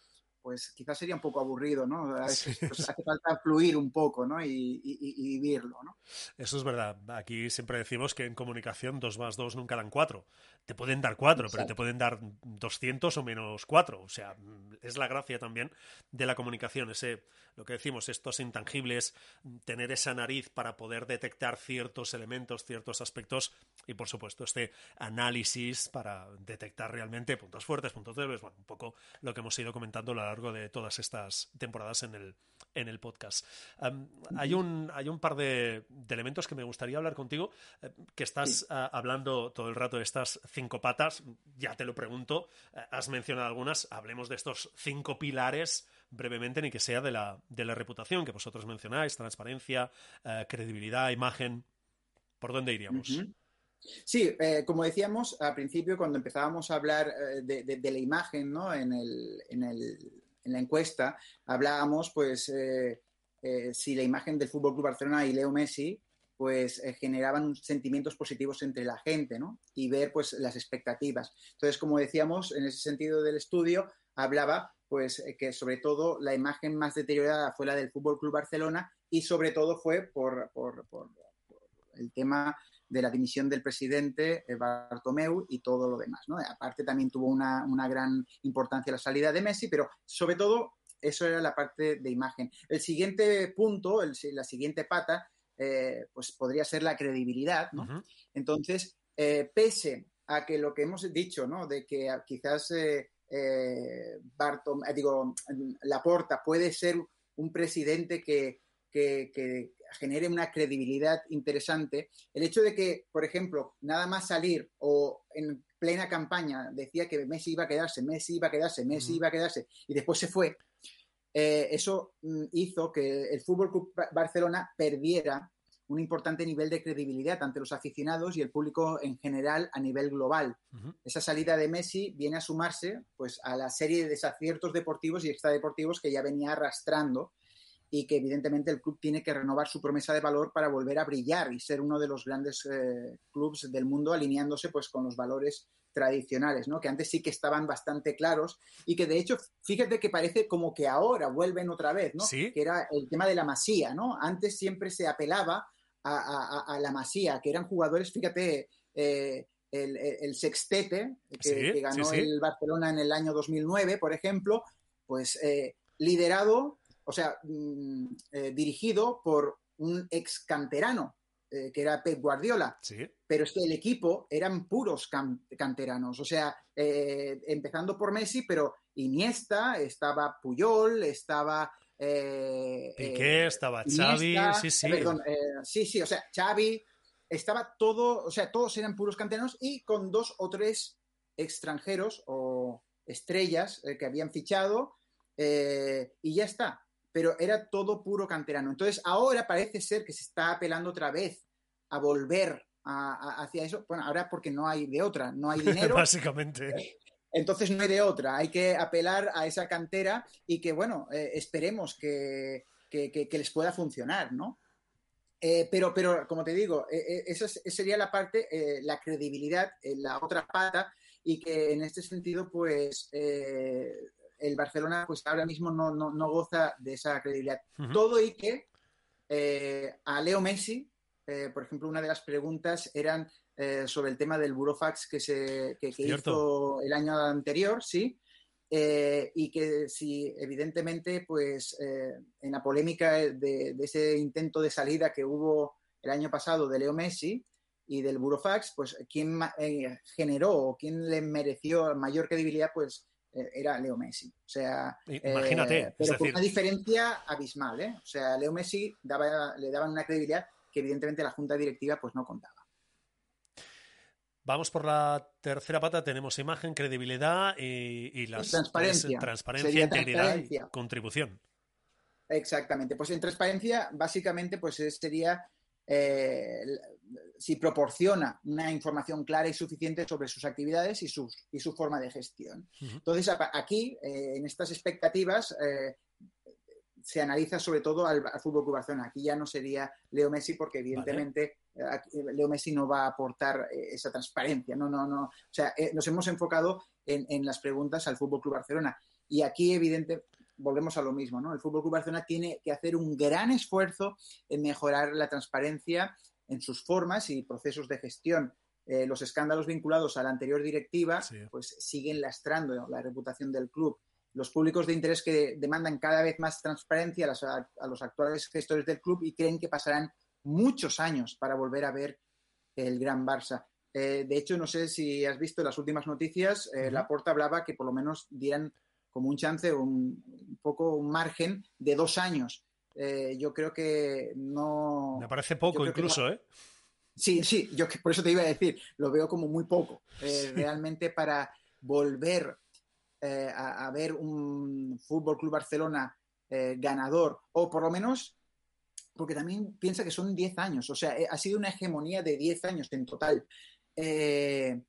pues quizás sería un poco aburrido, ¿no? A veces pues, hace falta fluir un poco, ¿no? Y, vivirlo, ¿no?
Eso es verdad. Aquí siempre decimos que en comunicación dos más dos nunca dan cuatro. Te pueden dar cuatro, pero te pueden dar 200 o menos cuatro. O sea, es la gracia también de la comunicación. Ese, lo que decimos, estos intangibles, tener esa nariz para poder detectar ciertos elementos, ciertos aspectos y, por supuesto, este análisis para detectar realmente puntos fuertes, puntos débiles, bueno, un poco lo que hemos ido comentando a lo largo de todas estas temporadas en el, en el podcast. hay, un, hay un par de, elementos que me gustaría hablar contigo, eh, que estás hablando todo el rato de estas cinco patas, ya te lo pregunto, eh, has mencionado algunas, hablemos de estos cinco pilares brevemente, ni que sea de la, de la reputación que vosotros mencionáis, transparencia, eh, credibilidad, imagen. ¿Por dónde iríamos?
Sí, como decíamos al principio, cuando empezábamos a hablar de, la imagen ¿no? en, el, en, el, en la encuesta hablábamos, pues, eh, eh, si la imagen del Fútbol Club Barcelona y Leo Messi, pues, eh, generaban sentimientos positivos entre la gente, ¿no? Y ver, pues, las expectativas. Entonces, como decíamos, en ese sentido del estudio, hablaba, pues, que sobre todo la imagen más deteriorada fue la del Fútbol Club Barcelona y sobre todo fue por, por el tema de la dimisión del presidente eh, Bartomeu y todo lo demás. ¿no? Aparte también tuvo una, gran importancia la salida de Messi, pero sobre todo eso era la parte de imagen. El siguiente punto, la siguiente pata, eh, pues podría ser la credibilidad. ¿no? Entonces, eh, pese a que lo que hemos dicho, ¿no? de que quizás Bartom, digo, Laporta puede ser un presidente que, que, genere una credibilidad interesante. El hecho de que, por ejemplo, nada más salir o en plena campaña decía que Messi iba a quedarse, Messi iba a quedarse, Messi iba a quedarse y después se fue, eh, eso mm, hizo que el Fútbol Club Barcelona perdiera un importante nivel de credibilidad ante los aficionados y el público en general a nivel global. Esa salida de Messi viene a sumarse pues, a la serie de desaciertos deportivos y extradeportivos que ya venía arrastrando y que evidentemente el club tiene que renovar su promesa de valor para volver a brillar y ser uno de los grandes eh, clubes del mundo alineándose pues con los valores tradicionales, ¿no? Que antes sí que estaban bastante claros y que de hecho, fíjate que parece como que ahora vuelven otra vez, ¿no? Que era el tema de la masía, ¿no? Antes siempre se apelaba a, la masía, que eran jugadores, fíjate, eh, el, sextete que, ganó el Barcelona en el año 2009, por ejemplo, pues eh, liderado o sea, mm, eh, dirigido por un ex canterano, eh, que era Pep Guardiola. Pero es que el equipo eran puros canteranos, o sea, eh, empezando por Messi, pero Iniesta, estaba Puyol, estaba...
Piqué, estaba Xavi, sí, sí.
Perdón, sí, sí, o sea, Xavi, estaba todo, o sea, todos eran puros canteranos y con dos o tres extranjeros o estrellas que habían fichado y ya está pero era todo puro canterano. Entonces, ahora parece ser que se está apelando otra vez a volver hacia eso. Bueno, ahora porque no hay de otra, no hay dinero.
Básicamente.
Entonces no hay de otra, hay que apelar a esa cantera y que, bueno, eh, esperemos que, les pueda funcionar, ¿no? Eh, pero, pero, como te digo, eh, esa, sería la parte, la credibilidad, la otra pata, y que en este sentido, pues, el Barcelona pues ahora mismo no, goza de esa credibilidad. Todo y que eh, a Leo Messi, eh, por ejemplo, una de las preguntas eran eh, sobre el tema del burofax que se hizo el año anterior, sí, y que si evidentemente, pues en la polémica de, ese intento de salida que hubo el año pasado de Leo Messi y del burofax, pues quién generó o quién le mereció mayor credibilidad, pues era Leo Messi. O sea,
imagínate.
Eh, pero con una diferencia abismal, ¿eh? O sea, Leo Messi le daban una credibilidad que evidentemente la junta directiva pues no contaba.
Vamos por la tercera pata, tenemos imagen, credibilidad y, las
transparencia,
transparencia integridad y contribución.
Exactamente. Pues en transparencia, básicamente, pues sería eh, si proporciona una información clara y suficiente sobre sus actividades y, sus, y su forma de gestión. Entonces, aquí, eh, en estas expectativas, eh, se analiza sobre todo al, Fútbol Club Barcelona. Aquí ya no sería Leo Messi porque evidentemente Leo Messi no va a aportar esa transparencia. No, no, no. O sea, nos hemos enfocado en, en, las preguntas al Fútbol Club Barcelona. Y aquí, evidente, volvemos a lo mismo, ¿no? El Fútbol Club Barcelona tiene que hacer un gran esfuerzo en mejorar la transparencia en sus formas y procesos de gestión. Eh, los escándalos vinculados a la anterior directiva pues siguen lastrando la reputación del club. Los públicos de interés que demandan cada vez más transparencia a, los actuales gestores del club y creen que pasarán muchos años para volver a ver el Gran Barça. Eh, de hecho, no sé si has visto las últimas noticias, eh, la Laporta hablaba que por lo menos dieran como un chance, un, un poco un margen de dos años. Yo creo que no...
Me parece poco incluso, ¿eh?
Sí, sí, yo por eso te iba a decir, lo veo como muy poco. realmente para volver a, a, ver un Fútbol Club Barcelona ganador, o por lo menos porque también piensa que son 10 años, o sea, eh, ha sido una hegemonía de 10 años en total. Eh,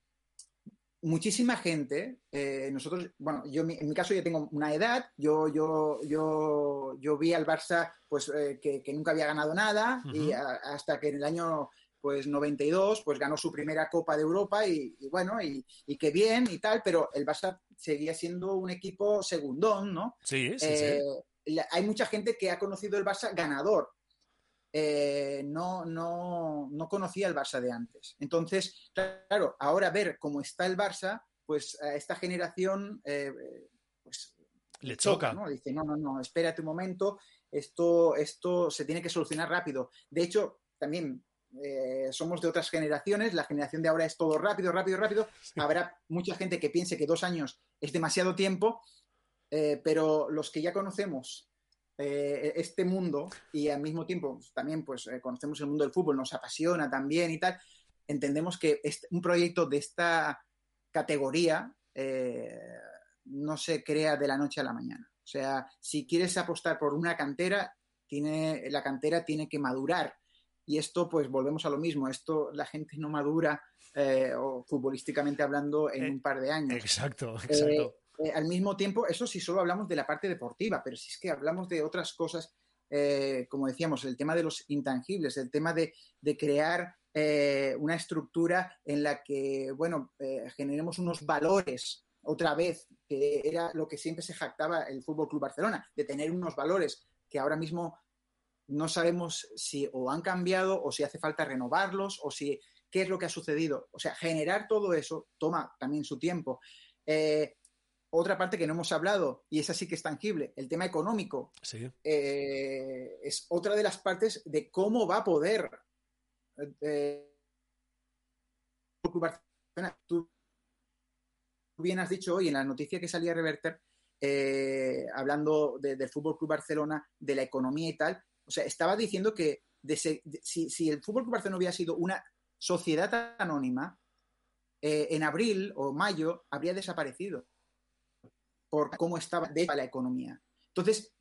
muchísima gente, eh, nosotros, bueno, yo en mi caso ya tengo una edad, yo, yo, yo, yo vi al Barça pues que, nunca había ganado nada y hasta que en el año pues 92 pues ganó su primera Copa de Europa y, bueno, y, y qué bien y tal, pero el Barça seguía siendo un equipo segundón, ¿no?
Sí, sí, sí.
Hay mucha gente que ha conocido el Barça ganador, eh, no, no, no conocía el Barça de antes. Entonces, claro, ahora ver cómo está el Barça, pues a esta generación, eh, pues
le choca.
¿no? Dice, no, no, no, espérate un momento, esto, esto se tiene que solucionar rápido. De hecho, también eh, somos de otras generaciones, la generación de ahora es todo rápido, rápido, rápido. Habrá mucha gente que piense que dos años es demasiado tiempo, pero los que ya conocemos eh, este mundo y al mismo tiempo pues, también pues eh, conocemos el mundo del fútbol, nos apasiona también y tal, entendemos que este, un proyecto de esta categoría eh, no se crea de la noche a la mañana. O sea, si quieres apostar por una cantera, tiene, la cantera tiene que madurar. Y esto, pues volvemos a lo mismo. Esto la gente no madura, o futbolísticamente hablando, en un par de años.
Exacto, exacto.
Eh, al mismo tiempo, eso si solo hablamos de la parte deportiva, pero si es que hablamos de otras cosas, eh, como decíamos, el tema de los intangibles, el tema de, crear eh, una estructura en la que, bueno, generemos unos valores otra vez, que era lo que siempre se jactaba el Fútbol Club Barcelona, de tener unos valores que ahora mismo no sabemos si o han cambiado o si hace falta renovarlos o si qué es lo que ha sucedido. O sea, generar todo eso toma también su tiempo otra parte que no hemos hablado, y esa sí que es tangible, el tema económico. Eh, es otra de las partes de cómo va a poder. Eh, tú bien has dicho hoy en la noticia que salía Reverter, eh, hablando del Fútbol Club Barcelona, de la economía y tal, o sea, estaba diciendo que si, si, el Fútbol Club Barcelona hubiera sido una sociedad anónima, en abril o mayo habría desaparecido por cómo estaba de la economía. Entonces,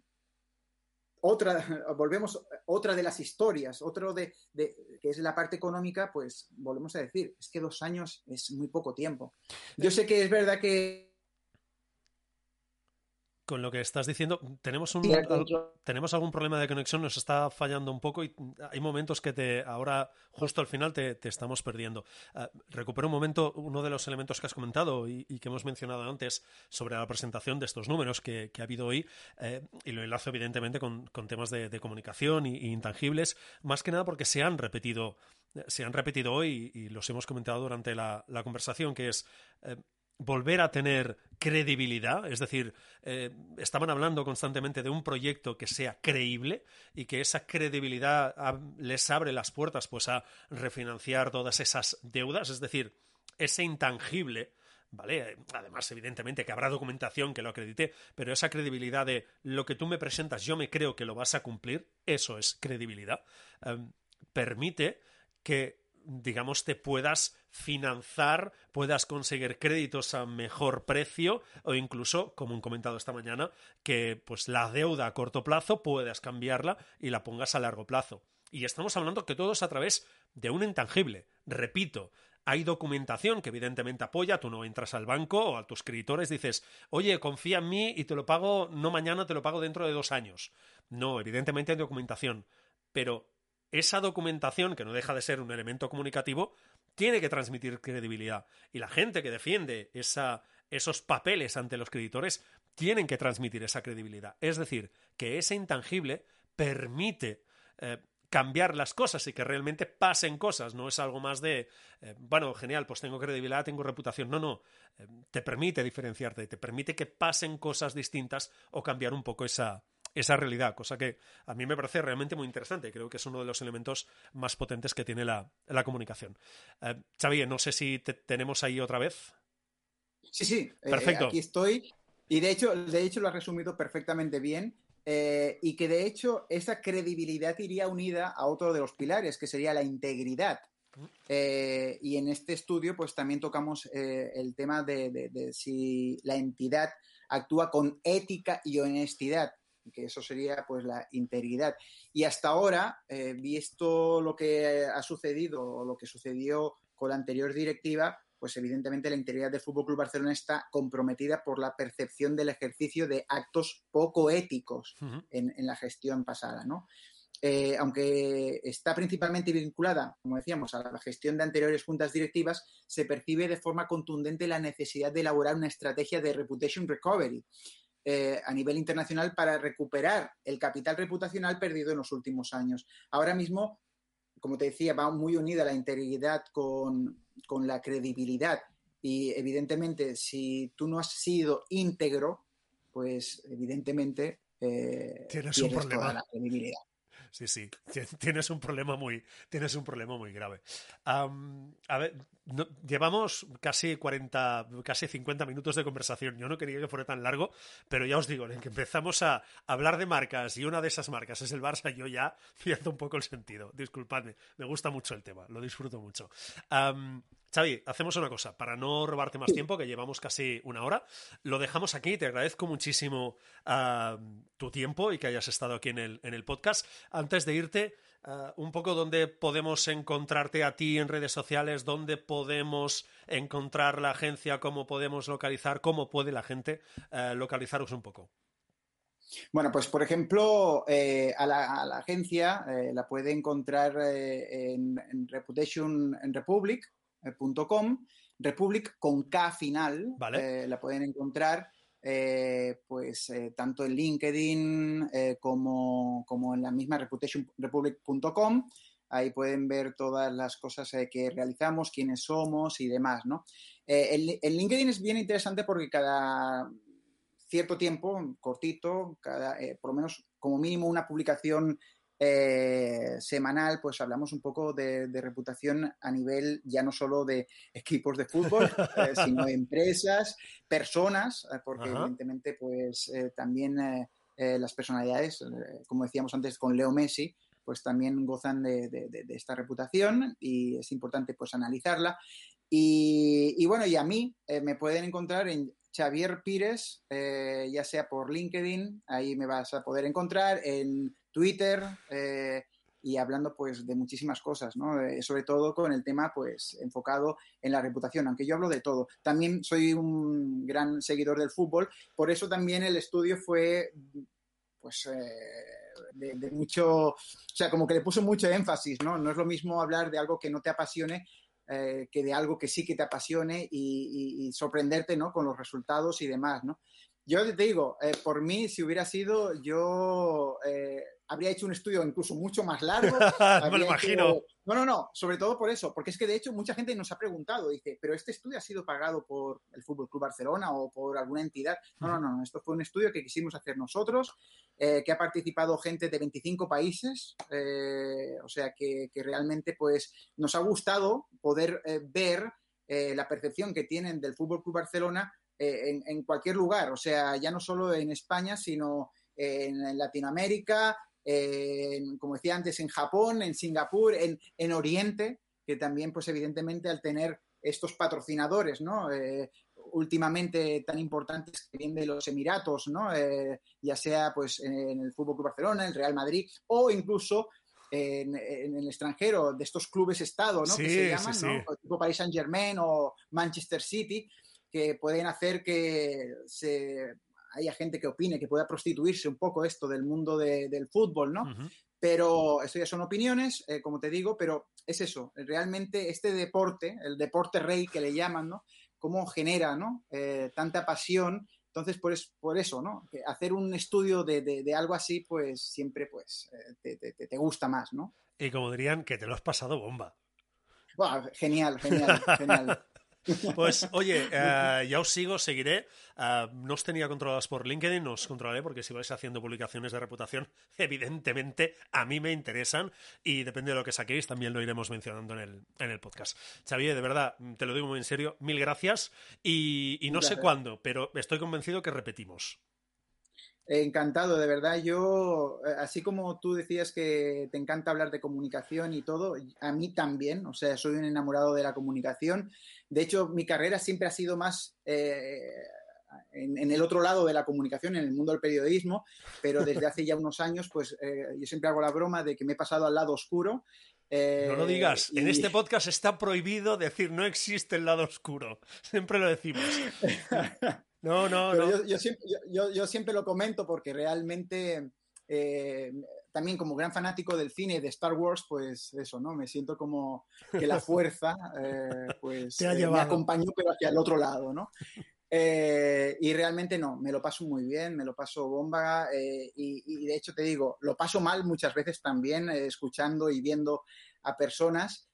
otra, volvemos, otra de las historias, otro de, de, que es la parte económica, pues volvemos a decir, es que dos años es muy poco tiempo. Yo sé que es verdad que
con lo que estás diciendo, tenemos un tenemos algún problema de conexión, nos está fallando un poco y hay momentos que te ahora justo al final te, estamos perdiendo. Uh, recupero un momento uno de los elementos que has comentado y, que hemos mencionado antes sobre la presentación de estos números que, ha habido hoy eh, y lo enlazo evidentemente con, temas de, comunicación y, intangibles, más que nada porque se han repetido se han repetido hoy y los hemos comentado durante la, conversación, que es eh, volver a tener credibilidad, es decir, eh, estaban hablando constantemente de un proyecto que sea creíble y que esa credibilidad les abre las puertas pues a refinanciar todas esas deudas, es decir, ese intangible ¿vale? Además, evidentemente, que habrá documentación que lo acredite, pero esa credibilidad de lo que tú me presentas, yo me creo que lo vas a cumplir, eso es credibilidad, em, permite que digamos, te puedas financiar, puedas conseguir créditos a mejor precio o incluso, como han comentado esta mañana, que pues la deuda a corto plazo puedas cambiarla y la pongas a largo plazo. Y estamos hablando que todo es a través de un intangible. Repito, hay documentación que evidentemente apoya, tú no entras al banco o a tus creditores, dices, oye, confía en mí y te lo pago, no mañana, te lo pago dentro de dos años. No, evidentemente hay documentación, pero esa documentación, que no deja de ser un elemento comunicativo, tiene que transmitir credibilidad. Y la gente que defiende esa, esos papeles ante los creditores tienen que transmitir esa credibilidad. Es decir, que ese intangible permite eh, cambiar las cosas y que realmente pasen cosas. No es algo más de, eh, bueno, genial, pues tengo credibilidad, tengo reputación. No, no. Eh, te permite diferenciarte, te permite que pasen cosas distintas o cambiar un poco esa, esa realidad, cosa que a mí me parece realmente muy interesante. Creo que es uno de los elementos más potentes que tiene la, comunicación. Eh, Xavier, no sé si te tenemos ahí otra vez.
Sí, sí, eh, Perfecto. aquí estoy. Y de hecho, de hecho lo has resumido perfectamente bien. Eh, y que de hecho esa credibilidad iría unida a otro de los pilares, que sería la integridad. Eh, y en este estudio, pues también tocamos eh, el tema de, si la entidad actúa con ética y honestidad, que eso sería pues la integridad. Y hasta ahora, visto lo que ha sucedido o lo que sucedió con la anterior directiva, pues evidentemente la integridad del Fútbol Club Barcelona está comprometida por la percepción del ejercicio de actos poco éticos en, la gestión pasada, ¿no? Eh, aunque está principalmente vinculada, como decíamos, a la gestión de anteriores juntas directivas, se percibe de forma contundente la necesidad de elaborar una estrategia de reputation recovery eh, a nivel internacional para recuperar el capital reputacional perdido en los últimos años. Ahora mismo, como te decía, va muy unida la integridad con, con la credibilidad. Y evidentemente, si tú no has sido íntegro, pues evidentemente
eh, tienes un problema. la credibilidad. Sí, sí, tienes un problema muy, tienes un problema muy grave. a ver, llevamos casi 40, casi 50 minutos de conversación. Yo no quería que fuera tan largo, pero ya os digo, en que empezamos a hablar de marcas y una de esas marcas es el Barça, yo ya pierdo un poco el sentido. Disculpadme, me gusta mucho el tema, lo disfruto mucho. Xavi, hacemos una cosa, para no robarte más tiempo, que llevamos casi una hora, lo dejamos aquí, te agradezco muchísimo tu tiempo y que hayas estado aquí en el, en el podcast. Antes de irte, uh, un poco dónde podemos encontrarte a ti en redes sociales, dónde podemos encontrar la agencia, cómo podemos localizar, cómo puede la gente uh, localizaros un poco.
Bueno, pues por ejemplo, eh, a, la, a, la, agencia eh, la puede encontrar eh, en, en, Reputation en Republic.com, Republic con K final,
vale.
la pueden encontrar eh, pues eh, tanto en LinkedIn eh, como, como, en la misma reputationrepublic.com. Ahí pueden ver todas las cosas que realizamos, quiénes somos y demás, ¿no? el, el, LinkedIn es bien interesante porque cada cierto tiempo, cortito, cada, por lo menos como mínimo una publicación eh, semanal, pues hablamos un poco de, reputación a nivel ya no solo de equipos de fútbol, eh, sino de empresas, personas, eh, porque evidentemente pues también las personalidades, como decíamos antes con Leo Messi, pues también gozan de, esta reputación y es importante pues analizarla. Y, y bueno, y a mí me pueden encontrar en Xavier Pires, ya sea por LinkedIn, ahí me vas a poder encontrar, en Twitter eh, y hablando pues de muchísimas cosas, ¿no? Eh, sobre todo con el tema pues enfocado en la reputación, aunque yo hablo de todo. También soy un gran seguidor del fútbol, por eso también el estudio fue pues eh, de, mucho, o sea, como que le puso mucho énfasis, ¿no? No es lo mismo hablar de algo que no te apasione que de algo que sí que te apasione y, sorprenderte, ¿no? Con los resultados y demás, ¿no? Yo te digo, por mí, si hubiera sido, yo habría hecho un estudio incluso mucho más largo.
Me lo imagino.
No, no, no, sobre todo por eso, porque es que de hecho mucha gente nos ha preguntado, dice, pero este estudio ha sido pagado por el Fútbol Club Barcelona o por alguna entidad. No, no, no, esto fue un estudio que quisimos hacer nosotros, eh, que ha participado gente de 25 países, eh, o sea que, realmente pues nos ha gustado poder eh, ver la percepción que tienen del Fútbol Club Barcelona en, en, cualquier lugar, o sea, ya no solo en España, sino en Latinoamérica, como decía antes, en Japón, en Singapur, en, en, Oriente, que también, pues evidentemente, al tener estos patrocinadores, ¿no? Eh, últimamente tan importantes que vienen de los Emiratos, ¿no? Eh, ya sea pues en el Fútbol Club Barcelona, el Real Madrid o incluso en, en, el extranjero de estos clubes estado, ¿no?
Sí,
que se llaman,
sí,
¿no? Tipo Paris Saint Germain o Manchester City, que pueden hacer que se haya gente que opine que pueda prostituirse un poco esto del mundo del fútbol, ¿no? Pero eso ya son opiniones, eh, como te digo, pero es eso, realmente este deporte, el deporte rey que le llaman, ¿no? Cómo genera, ¿no? Eh, tanta pasión. Entonces, por, por eso, ¿no? hacer un estudio de, algo así, pues siempre, pues, eh, te, te, gusta más, ¿no?
Y como dirían, que te lo has pasado bomba.
genial, genial, genial.
Pues oye, eh, ya os sigo, seguiré. Uh, no os tenía controladas por LinkedIn, os controlaré porque si vais haciendo publicaciones de reputación, evidentemente a mí me interesan y depende de lo que saquéis, también lo iremos mencionando en el, en el podcast. Xavier, de verdad, te lo digo muy en serio, mil gracias y, y no sé cuándo, pero estoy convencido que repetimos.
Encantado, de verdad. Yo, eh, así como tú decías que te encanta hablar de comunicación y todo, a mí también. O sea, soy un enamorado de la comunicación. De hecho, mi carrera siempre ha sido más eh, en, el otro lado de la comunicación, en el mundo del periodismo, pero desde hace ya unos años, pues eh, yo siempre hago la broma de que me he pasado al lado oscuro.
no lo digas. En este podcast está prohibido decir no existe el lado oscuro. Siempre lo decimos. No, no, no.
Yo, siempre, lo comento porque realmente eh, también como gran fanático del cine de Star Wars, pues eso, ¿no? Me siento como que la fuerza eh, pues eh, me acompañó pero hacia el otro lado, ¿no? y realmente no, me lo paso muy bien, me lo paso bomba y, y, de hecho te digo, lo paso mal muchas veces también escuchando y viendo a personas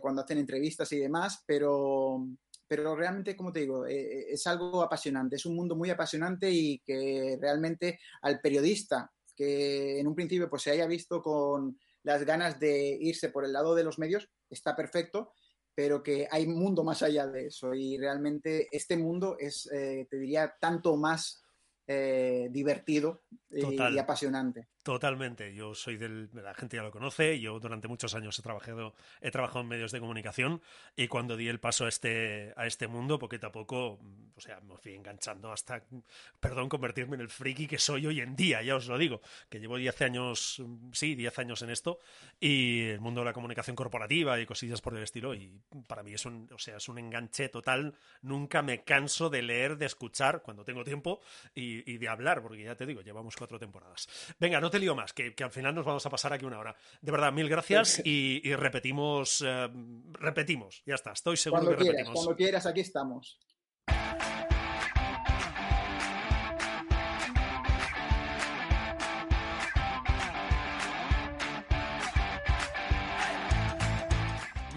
cuando hacen entrevistas y demás, pero, pero realmente, como te digo, eh, eh, es algo apasionante, es un mundo muy apasionante y que realmente al periodista que en un principio pues se haya visto con las ganas de irse por el lado de los medios, está perfecto, pero que hay mundo más allá de eso y realmente este mundo es, eh, te diría, tanto más divertido y apasionante.
Totalmente. Yo soy del. La gente ya lo conoce. Yo durante muchos años he trabajado, he trabajado en medios de comunicación y cuando di el paso a este, a este mundo, poquito a poco, o sea, me fui enganchando hasta, perdón, convertirme en el friki que soy hoy en día, ya os lo digo, que llevo 10 años, sí, 10 años en esto y el mundo de la comunicación corporativa y cosillas por el estilo y para mí es un, o sea, es un enganche total. Nunca me canso de leer, de escuchar cuando tengo tiempo y, y de hablar, porque ya te digo, llevamos cuatro temporadas. Venga, no te lío más, que, al final nos vamos a pasar aquí una hora. De verdad, mil gracias y, repetimos, eh, repetimos, ya está, estoy seguro
cuando
que
quieras,
repetimos.
Cuando quieras, aquí estamos.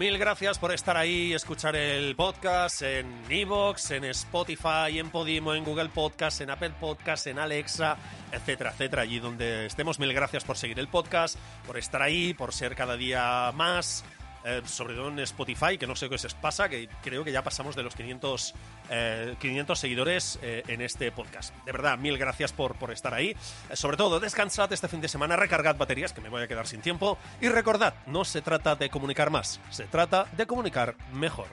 Mil gracias por estar ahí y escuchar el podcast en Evox, en Spotify, en Podimo, en Google Podcast, en Apple Podcast, en Alexa, etcétera, etcétera. Allí donde estemos, mil gracias por seguir el podcast, por estar ahí, por ser cada día más eh, sobre todo en Spotify, que no sé qué se pasa, que creo que ya pasamos de los 500, 500 eh, seguidores eh, en este podcast. De verdad, mil gracias por, por estar ahí. sobre todo, descansad este fin de semana, recargad baterías, que me voy a quedar sin tiempo. Y recordad, no se trata de comunicar más, se trata de comunicar mejor.